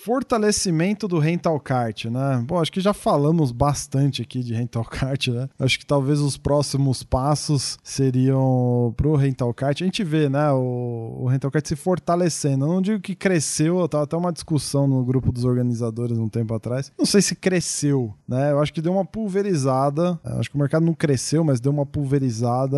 Fortalecimento do rental kart, né? Bom, acho que já falamos bastante aqui de rental kart, né? Acho que talvez os próximos passos seriam pro rental kart. A gente vê, né, o, o rental kart se fortalecendo. Eu não digo que cresceu, tava até uma discussão no grupo dos organizadores um tempo atrás. Não sei se cresceu, né? Eu acho que deu uma pulverizada. Eu acho que o mercado não cresceu, mas deu uma pulverizada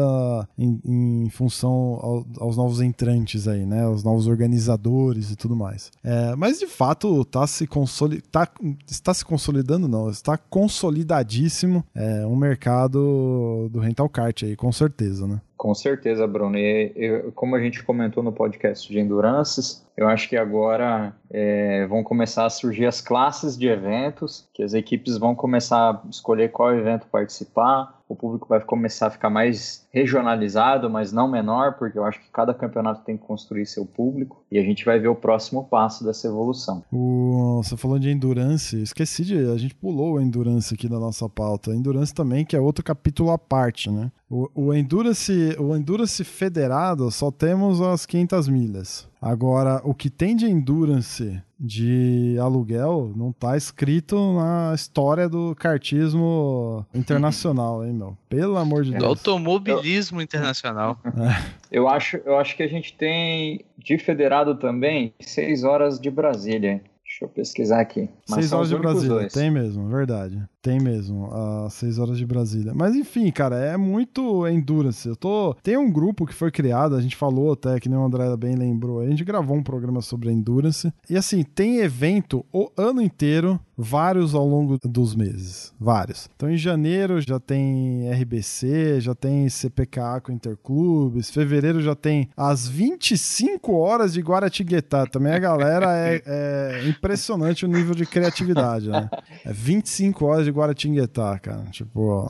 em, em função ao, aos novos entrantes aí, né? Os novos organizadores e tudo mais. É, mas de fato tá se consoli tá, está se consolidando, não, está consolidadíssimo é, um mercado do rental kart aí, com certeza, né? Com certeza, Bruno. E, e, como a gente comentou no podcast de Endurances, eu acho que agora é, vão começar a surgir as classes de eventos, que as equipes vão começar a escolher qual evento participar, o público vai começar a ficar mais regionalizado, mas não menor, porque eu acho que cada campeonato tem que construir seu público e a gente vai ver o próximo passo dessa evolução. O, você falou de Endurance, esqueci de. A gente pulou o Endurance aqui da nossa pauta. Endurance também, que é outro capítulo à parte, né? O, o, Endurance, o Endurance Federado só temos as 500 milhas. Agora, o que tem de Endurance de aluguel não tá escrito na história do kartismo internacional, hein, meu? Pelo amor de Deus. Do automobilismo eu... internacional. É. Eu, acho, eu acho que a gente tem de federado também seis horas de Brasília. Deixa eu pesquisar aqui. Mas seis horas de Brasília, dois. tem mesmo, verdade. Tem mesmo, às 6 horas de Brasília. Mas enfim, cara, é muito endurance. Eu tô. Tem um grupo que foi criado, a gente falou até, que nem o André bem lembrou. A gente gravou um programa sobre endurance. E assim, tem evento o ano inteiro, vários ao longo dos meses. Vários. Então em janeiro já tem RBC, já tem CPKA com Interclubes. Fevereiro já tem as 25 horas de Guaratinguetá. Também a galera é, é impressionante o nível de criatividade, né? É 25 horas de Guaratinguetá, cara. Tipo.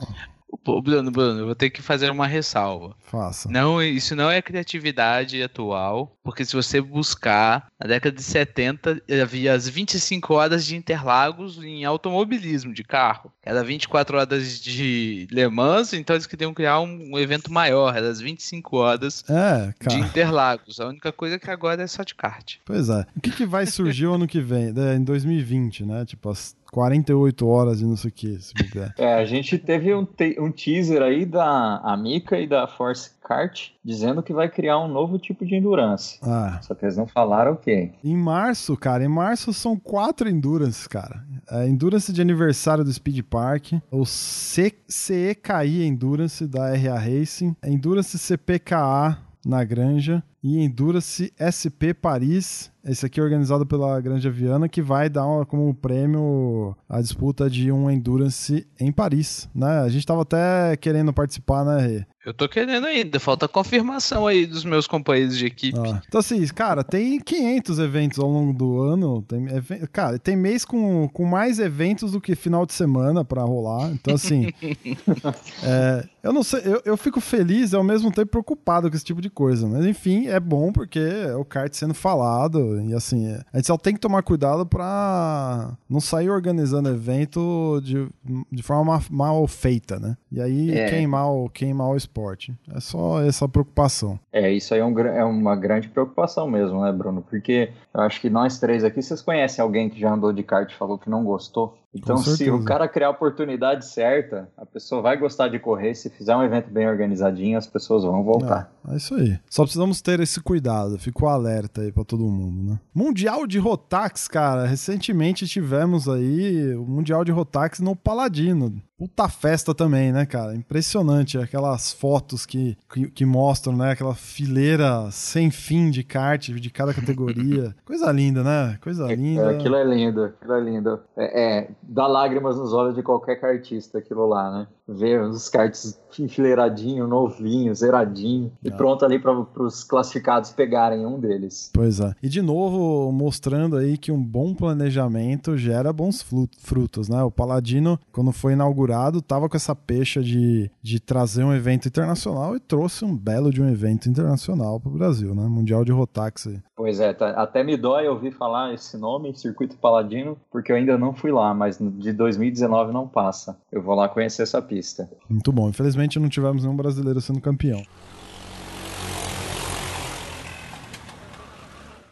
Pô, Bruno, Bruno, eu vou ter que fazer uma ressalva. Faça. Não, isso não é criatividade atual, porque se você buscar, na década de 70 havia as 25 horas de Interlagos em automobilismo de carro. Era 24 horas de Le Mans, então eles queriam criar um, um evento maior, era as 25 horas é, de Interlagos. A única coisa é que agora é só de kart. Pois é. O que, que vai surgir o ano que vem? É, em 2020, né? Tipo, as 48 horas e não sei o que, se É, a gente teve um, te um teaser aí da Amica e da Force Kart dizendo que vai criar um novo tipo de endurance. Ah. Só que eles não falaram o quê? Em março, cara, em março são quatro endurance, cara. A endurance de aniversário do Speed Park, o C CEKI Endurance da RA Racing, a Endurance CPKA na Granja e Endurance SP Paris esse aqui é organizado pela Grande Viana, que vai dar como prêmio a disputa de um Endurance em Paris, né? A gente tava até querendo participar, né, Rê? Eu tô querendo ainda, falta confirmação aí dos meus companheiros de equipe. Ah. Então, assim, cara, tem 500 eventos ao longo do ano. Tem, cara, tem mês com, com mais eventos do que final de semana para rolar. Então, assim, é, eu não sei, eu, eu fico feliz e ao mesmo tempo preocupado com esse tipo de coisa. Mas, enfim, é bom porque é o kart sendo falado e assim, a gente só tem que tomar cuidado para não sair organizando evento de, de forma mal feita, né? E aí é. queimar, o, queimar o esporte. É só essa preocupação. É, isso aí é, um, é uma grande preocupação mesmo, né, Bruno? Porque eu acho que nós três aqui, vocês conhecem alguém que já andou de kart e falou que não gostou? Então, se o cara criar a oportunidade certa, a pessoa vai gostar de correr. Se fizer um evento bem organizadinho, as pessoas vão voltar. É, é isso aí. Só precisamos ter esse cuidado. Ficou alerta aí para todo mundo, né? Mundial de Rotax, cara. Recentemente tivemos aí o Mundial de Rotax no Paladino. Puta festa também, né, cara? Impressionante aquelas fotos que, que, que, mostram, né? Aquela fileira sem fim de kart de cada categoria. Coisa linda, né? Coisa é, linda. É, aquilo é lindo, aquilo é lindo. É, é, dá lágrimas nos olhos de qualquer kartista aquilo lá, né? Ver os karts enfileiradinho, novinho, zeradinho e pronto ali para os classificados pegarem um deles. Pois é. E de novo mostrando aí que um bom planejamento gera bons frutos, né? O Paladino, quando foi inaugurado, tava com essa pecha de, de trazer um evento internacional e trouxe um belo de um evento internacional para o Brasil, né? Mundial de Rotax. Pois é, tá, até me dói ouvir falar esse nome, Circuito Paladino, porque eu ainda não fui lá, mas de 2019 não passa. Eu vou lá conhecer essa pista. Muito bom. Infelizmente não tivemos nenhum brasileiro sendo campeão.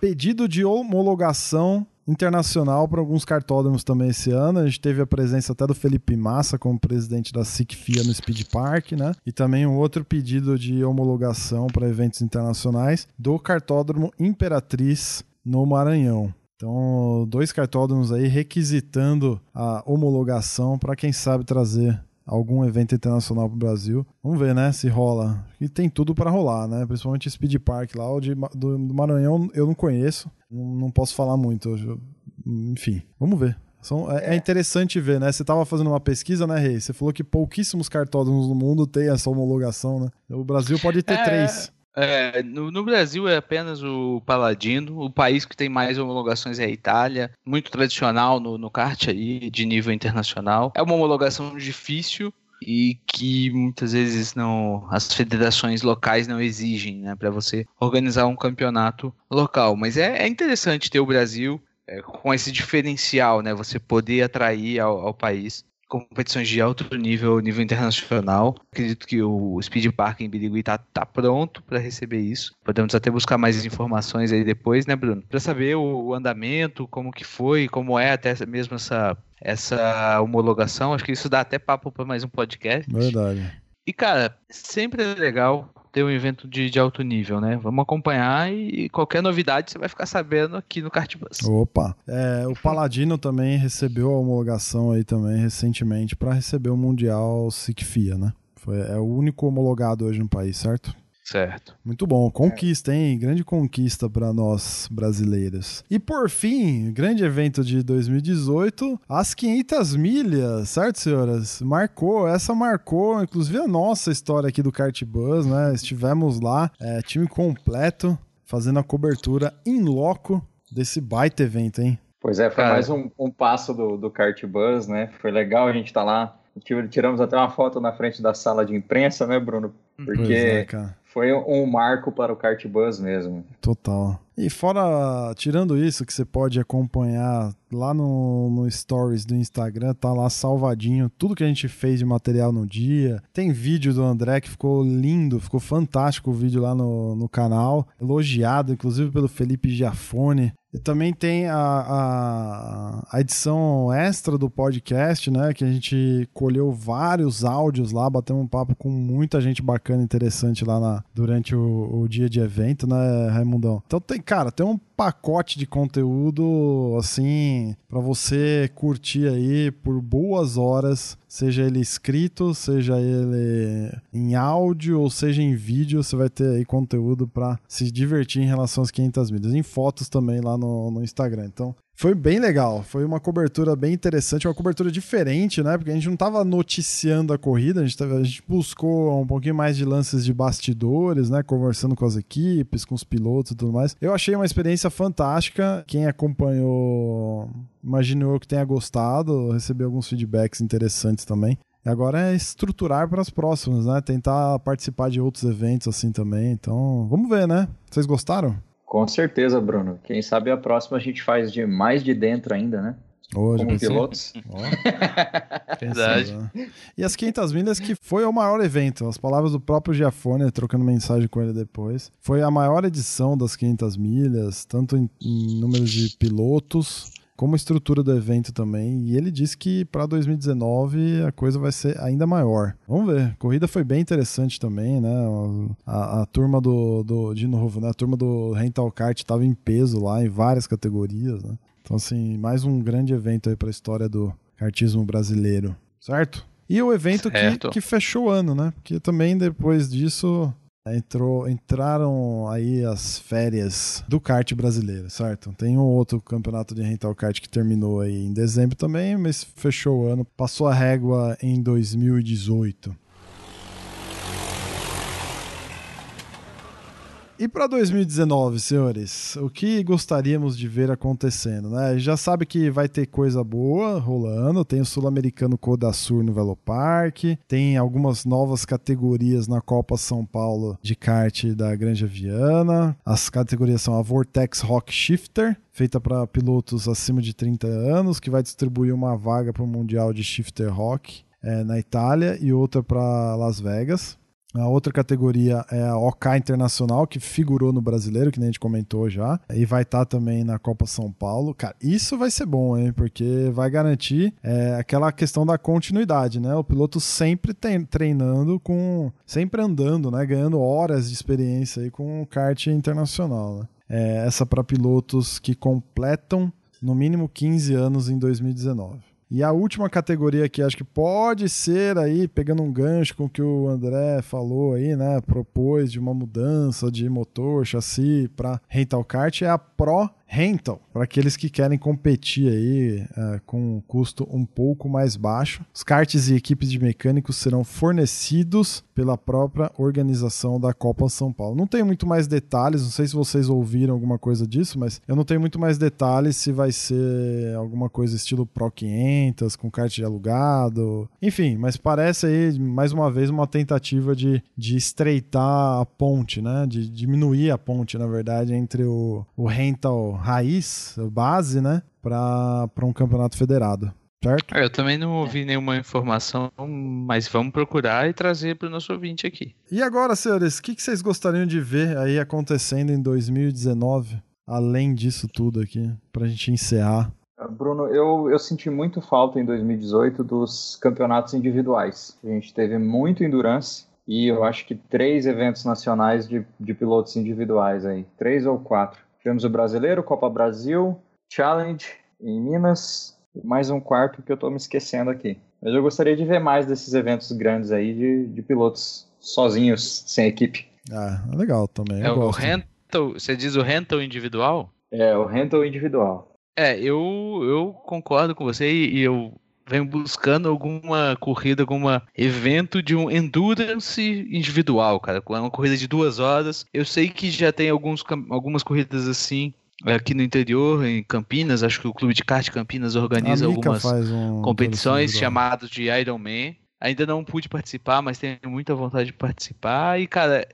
Pedido de homologação internacional para alguns cartódromos também esse ano. A gente teve a presença até do Felipe Massa como presidente da SICFIA no Speed Park, né? E também um outro pedido de homologação para eventos internacionais do cartódromo Imperatriz no Maranhão. Então, dois cartódromos aí requisitando a homologação para quem sabe trazer algum evento internacional para o Brasil. Vamos ver, né, se rola. E tem tudo para rolar, né? Principalmente Speed Park lá, o de, do, do Maranhão eu não conheço, não, não posso falar muito. Eu, enfim, vamos ver. São, é, é, interessante ver, né? Você estava fazendo uma pesquisa, né, Rei? Você falou que pouquíssimos cartódromos no mundo têm essa homologação, né? O Brasil pode ter é, três. É, no, no, Brasil é apenas o Paladino, o país que tem mais homologações é a Itália, muito tradicional no, no kart aí, de nível internacional. É uma homologação difícil e que muitas vezes não as federações locais não exigem, né, para você organizar um campeonato local. Mas é, é interessante ter o Brasil é, com esse diferencial, né, você poder atrair ao, ao país competições de alto nível, nível internacional. Acredito que o Speed Park em Birigui está tá pronto para receber isso. Podemos até buscar mais informações aí depois, né, Bruno? Para saber o, andamento, como que foi, como é até mesmo essa, essa homologação. Acho que isso dá até papo para mais um podcast. Verdade. E, cara, sempre é legal ter um evento de, de alto nível, né? Vamos acompanhar e qualquer novidade você vai ficar sabendo aqui no Cartbus. Opa! É, o Paladino também recebeu a homologação aí também recentemente para receber o Mundial SICFIA, né? Foi, é o único homologado hoje no país, certo? Certo. Muito bom. Conquista, hein? Grande conquista para nós brasileiros. E por fim, grande evento de 2018, as 500 milhas, certo, senhoras? Marcou, essa marcou, inclusive a nossa história aqui do Kart Bus, né? Estivemos lá, é, time completo, fazendo a cobertura in loco desse baita evento, hein? Pois é, foi Cara. mais um, um, passo do, do Kart Bus, né? Foi legal a gente estar tá lá. Tiramos até uma foto na frente da sala de imprensa, né, Bruno? Porque é, foi um marco para o kart bus mesmo. Total. E fora, tirando isso, que você pode acompanhar lá no, no Stories do Instagram, tá lá salvadinho tudo que a gente fez de material no dia. Tem vídeo do André que ficou lindo, ficou fantástico o vídeo lá no, no canal, elogiado, inclusive pelo Felipe Giafone. Também tem a, a, a, edição extra do podcast, né? Que a gente colheu vários áudios lá, batemos um papo com muita gente bacana, interessante lá na, durante o, o dia de evento, né, Raimundão? Então tem, cara, tem um pacote de conteúdo assim para você curtir aí por boas horas, seja ele escrito, seja ele em áudio ou seja em vídeo, você vai ter aí conteúdo para se divertir em relação às 500 milhas, em fotos também lá no, no Instagram. Então foi bem legal, foi uma cobertura bem interessante, uma cobertura diferente, né? Porque a gente não estava noticiando a corrida, a gente, tava, a gente, buscou um pouquinho mais de lances de bastidores, né? Conversando com as equipes, com os pilotos e tudo mais. Eu achei uma experiência fantástica. Quem acompanhou, imagino eu que tenha gostado, recebi alguns feedbacks interessantes também. E agora é estruturar para as próximas, né? Tentar participar de outros eventos assim também. Então, vamos ver, né? Vocês gostaram? Com certeza, Bruno. Quem sabe a próxima a gente faz de mais de dentro ainda, né? Hoje, Como pilotos. Verdade. Né? E as 500 milhas que foi o maior evento. As palavras do próprio Giafone, trocando mensagem com ele depois. Foi a maior edição das 500 milhas, tanto em, em números de pilotos como estrutura do evento também. E ele disse que para 2019 a coisa vai ser ainda maior. Vamos ver. A corrida foi bem interessante também, né? A, a turma do, do, De novo, né? A turma do Rental Kart estava em peso lá em várias categorias, né? Então, assim, mais um grande evento aí para a história do kartismo brasileiro, certo? E o evento que, que fechou o ano, né? Porque também depois disso entrou, entraram aí as férias do kart brasileiro, certo? Tem um outro campeonato de rental kart que terminou aí em dezembro também, mas fechou o ano, passou a régua em 2018. E para 2019, senhores, o que gostaríamos de ver acontecendo, né? Já sabe que vai ter coisa boa rolando, tem o Sul-Americano Codasur no Velopark, tem algumas novas categorias na Copa São Paulo de kart da Granja Viana. As categorias são a Vortex Rock Shifter, feita para pilotos acima de 30 anos, que vai distribuir uma vaga para o Mundial de Shifter Rock é, na Itália e outra para Las Vegas. A outra categoria é a OK Internacional, que figurou no brasileiro, que nem a gente comentou já, e vai estar tá também na Copa São Paulo. Cara, isso vai ser bom, hein? Porque vai garantir é, aquela questão da continuidade, né? O piloto sempre tem, treinando com. sempre andando, né? Ganhando horas de experiência aí com o kart internacional, né? É, essa para pilotos que completam no mínimo 15 anos em 2019. E a última categoria que acho que pode ser aí, pegando um gancho com o que o André falou aí, né? Propôs de uma mudança de motor, chassi para rental kart, é a Pro rental, para aqueles que querem competir aí uh, com um custo um pouco mais baixo. Os karts e equipes de mecânicos serão fornecidos pela própria organização da Copa São Paulo. Não tenho muito mais detalhes, não sei se vocês ouviram alguma coisa disso, mas eu não tenho muito mais detalhes se vai ser alguma coisa estilo Pro 500, com kart alugado, enfim, mas parece aí, mais uma vez, uma tentativa de, de estreitar a ponte, né, de diminuir a ponte, na verdade, entre o, o rental raiz, base, né? Para um campeonato federado. Certo? É, eu também não ouvi nenhuma informação, mas vamos procurar e trazer para o nosso ouvinte aqui. E agora, senhores, o que, que vocês gostariam de ver aí acontecendo em 2019? Além disso tudo aqui, para a gente encerrar. Bruno, eu, eu senti muito falta em 2018 dos campeonatos individuais. A gente teve muito endurance e eu acho que três eventos nacionais de, de pilotos individuais aí. Três ou quatro. Tivemos o Brasileiro, Copa Brasil, Challenge em Minas, mais um quarto que eu estou me esquecendo aqui. Mas eu gostaria de ver mais desses eventos grandes aí de, de pilotos sozinhos, sem equipe. Ah, legal também. É o rental, você diz o rental individual? É, o rental individual. É, eu, eu concordo com você e, e eu venho buscando alguma corrida, algum evento de um endurance individual, cara. Uma corrida de duas horas. Eu sei que já tem alguns, algumas corridas assim aqui no interior, em Campinas. Acho que o Clube de Kart Campinas organiza algumas um competições chamadas de Ironman. Ainda não pude participar, mas tenho muita vontade de participar. E, cara,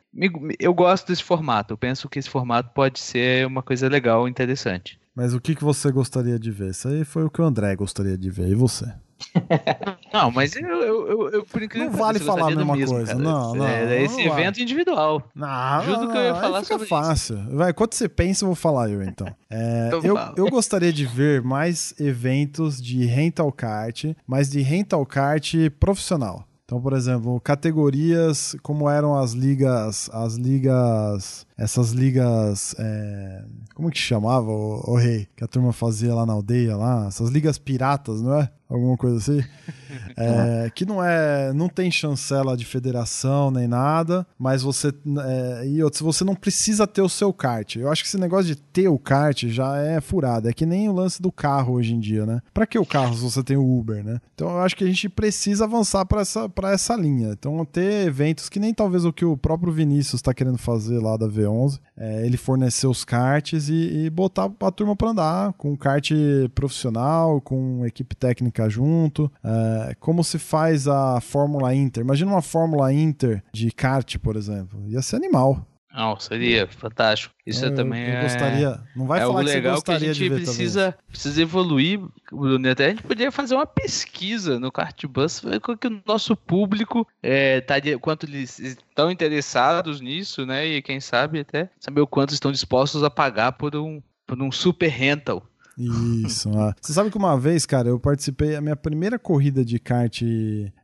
eu gosto desse formato. Eu penso que esse formato pode ser uma coisa legal, interessante. Mas o que, que você gostaria de ver? Isso aí foi o que o André gostaria de ver. E você? Não, mas eu, eu, eu, eu por incrível Não vale falar a mesma mesmo, coisa. Cara. Não, não. É, esse não evento vale. individual. Não, Juro que eu ia falar fica sobre fácil. Isso. Vai, quando você pensa, eu vou falar eu então. É, então eu, eu gostaria de ver mais eventos de rental kart, mas de rental kart profissional. Então, por exemplo, categorias como eram as ligas, as ligas, essas ligas, é, como que chamava o, o, rei que a turma fazia lá na aldeia lá, essas ligas piratas, não é? Alguma coisa assim, é, que não é, não tem chancela de federação nem nada, mas você é, e outros, você não precisa ter o seu kart. Eu acho que esse negócio de ter o kart já é furado, é que nem o lance do carro hoje em dia, né? Para que o carro se você tem o Uber, né? Então eu acho que a gente precisa avançar para essa para essa linha. Então ter eventos que nem talvez o que o próprio Vinícius está querendo fazer lá da V11 11. É, ele fornecer os karts e, e botar a turma para andar com kart profissional, com equipe técnica junto. É, como se faz a Fórmula Inter? Imagina uma Fórmula Inter de kart, por exemplo. Ia ser animal. Não, seria fantástico. Isso eu, também eu é. Gostaria. Não vai é falar algo que legal que a gente precisa, precisa evoluir, Bruno. Até a gente poderia fazer uma pesquisa no Cartbus, ver o que o nosso público é, tá de, quanto eles estão interessados nisso, né? E quem sabe até saber o quanto estão dispostos a pagar por um, por um super rental. Isso. ah. Você sabe que uma vez, cara, eu participei, a minha primeira corrida de kart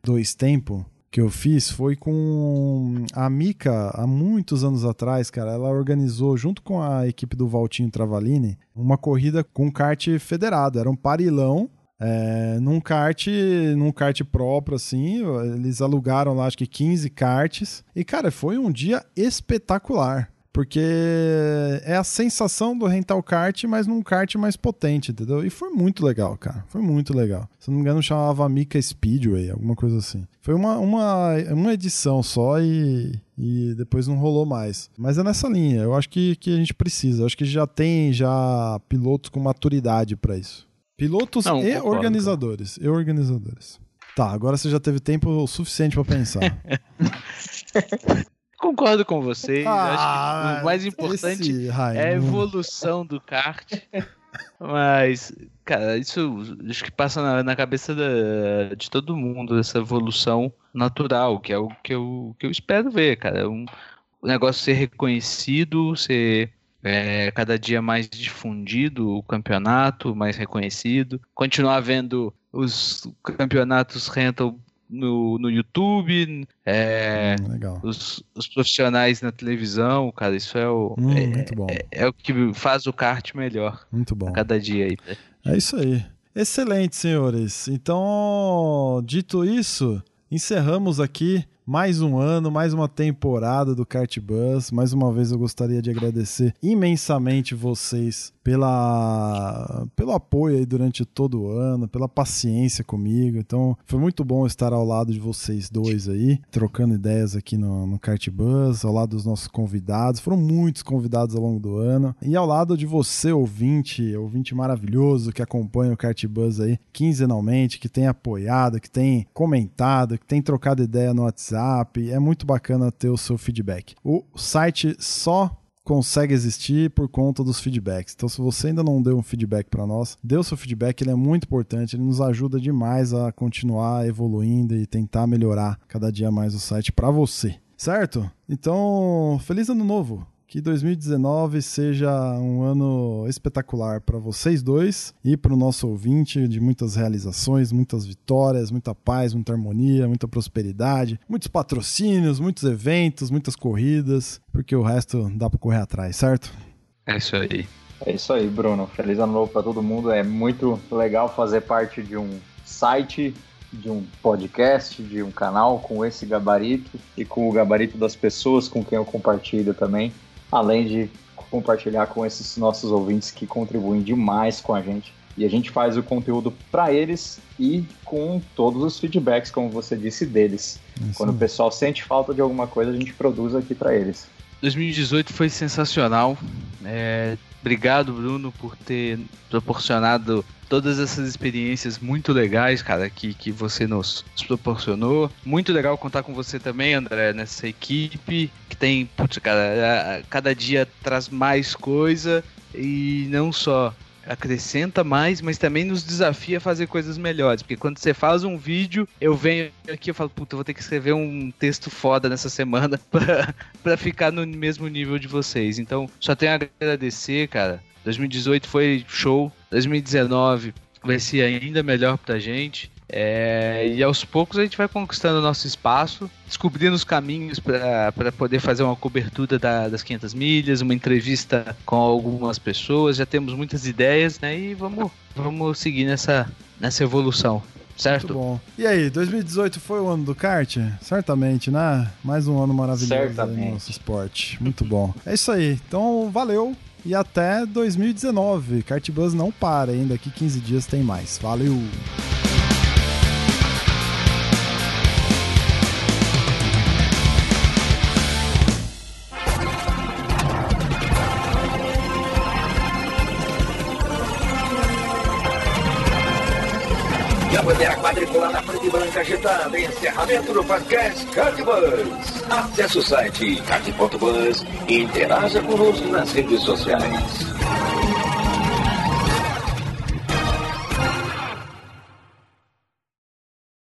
dois tempo que eu fiz foi com a Mica, há muitos anos atrás, cara. Ela organizou, junto com a equipe do Valtinho Travalini, uma corrida com kart federado. Era um parilão é, num kart, num kart próprio, assim, eles alugaram lá acho que 15 karts. E, cara, foi um dia espetacular. Porque é a sensação do rental kart, mas num kart mais potente, entendeu? E foi muito legal, cara. Foi muito legal. Se não me engano, chamava Mika Speedway, alguma coisa assim. Foi uma, uma, uma edição só e, e depois não rolou mais. Mas é nessa linha. Eu acho que, que a gente precisa. Eu acho que já tem já pilotos com maturidade para isso. Pilotos não, e concordo, organizadores. Cara. E organizadores. Tá, agora você já teve tempo suficiente para pensar. Concordo com vocês. Ah, acho que o mais importante é a evolução do kart. Mas, cara, isso acho que passa na, na cabeça da, de todo mundo, essa evolução natural, que é o que eu, que eu espero ver, cara. Um, o negócio ser reconhecido, ser é, cada dia mais difundido o campeonato, mais reconhecido, continuar vendo os campeonatos rental no, no YouTube, é, hum, os, os, profissionais na televisão, cara, isso é o, hum, é. É, é, o que faz o kart melhor. Muito bom. cada dia aí. É isso aí. Excelente, senhores. Então, dito isso, encerramos aqui mais um ano, mais uma temporada do Kart Bus. Mais uma vez eu gostaria de agradecer imensamente vocês pela, pelo apoio aí durante todo o ano, pela paciência comigo. Então, foi muito bom estar ao lado de vocês dois aí, trocando ideias aqui no, no Kart Bus, ao lado dos nossos convidados. Foram muitos convidados ao longo do ano. E ao lado de você, ouvinte, ouvinte maravilhoso que acompanha o Kart Bus aí quinzenalmente, que tem apoiado, que tem comentado, que tem trocado ideia no WhatsApp. É muito bacana ter o seu feedback. O site só consegue existir por conta dos feedbacks. Então, se você ainda não deu um feedback para nós, dê o seu feedback, ele é muito importante, ele nos ajuda demais a continuar evoluindo e tentar melhorar cada dia mais o site para você. Certo? Então, feliz ano novo! Que 2019 seja um ano espetacular para vocês dois e para o nosso ouvinte, de muitas realizações, muitas vitórias, muita paz, muita harmonia, muita prosperidade, muitos patrocínios, muitos eventos, muitas corridas, porque o resto dá para correr atrás, certo? É isso aí. É isso aí, Bruno. Feliz ano novo para todo mundo. É muito legal fazer parte de um site de um podcast, de um canal com esse gabarito e com o gabarito das pessoas com quem eu compartilho também além de compartilhar com esses nossos ouvintes que contribuem demais com a gente. E a gente faz o conteúdo para eles e com todos os feedbacks, como você disse, deles. Isso. Quando o pessoal sente falta de alguma coisa, a gente produz aqui para eles. 2018 foi sensacional. É, obrigado, Bruno, por ter proporcionado todas essas experiências muito legais, cara, que, que você nos proporcionou. Muito legal contar com você também, André, nessa equipe que tem, putz, cara, cada dia traz mais coisa e não só acrescenta mais, mas também nos desafia a fazer coisas melhores. Porque quando você faz um vídeo, eu venho aqui e falo, puta, vou ter que escrever um texto foda nessa semana pra ficar no mesmo nível de vocês. Então, só tenho a agradecer, cara. 2018 foi show. 2019 vai ser ainda melhor pra gente. É, e aos poucos a gente vai conquistando o nosso espaço, descobrindo os caminhos para poder fazer uma cobertura da, das 500 milhas, uma entrevista com algumas pessoas. Já temos muitas ideias, né? E vamos, vamos seguir nessa, nessa evolução. Certo? Muito bom. E aí, 2018 foi o ano do kart? Certamente, né? Mais um ano maravilhoso no nosso esporte. Muito bom. É isso aí. Então, valeu e até 2019. Cartbus não para ainda, daqui 15 dias tem mais. Valeu! Branca agitada. Encerramento do podcast Cardbus. Acesse o site card.bus e interaja conosco nas redes sociais.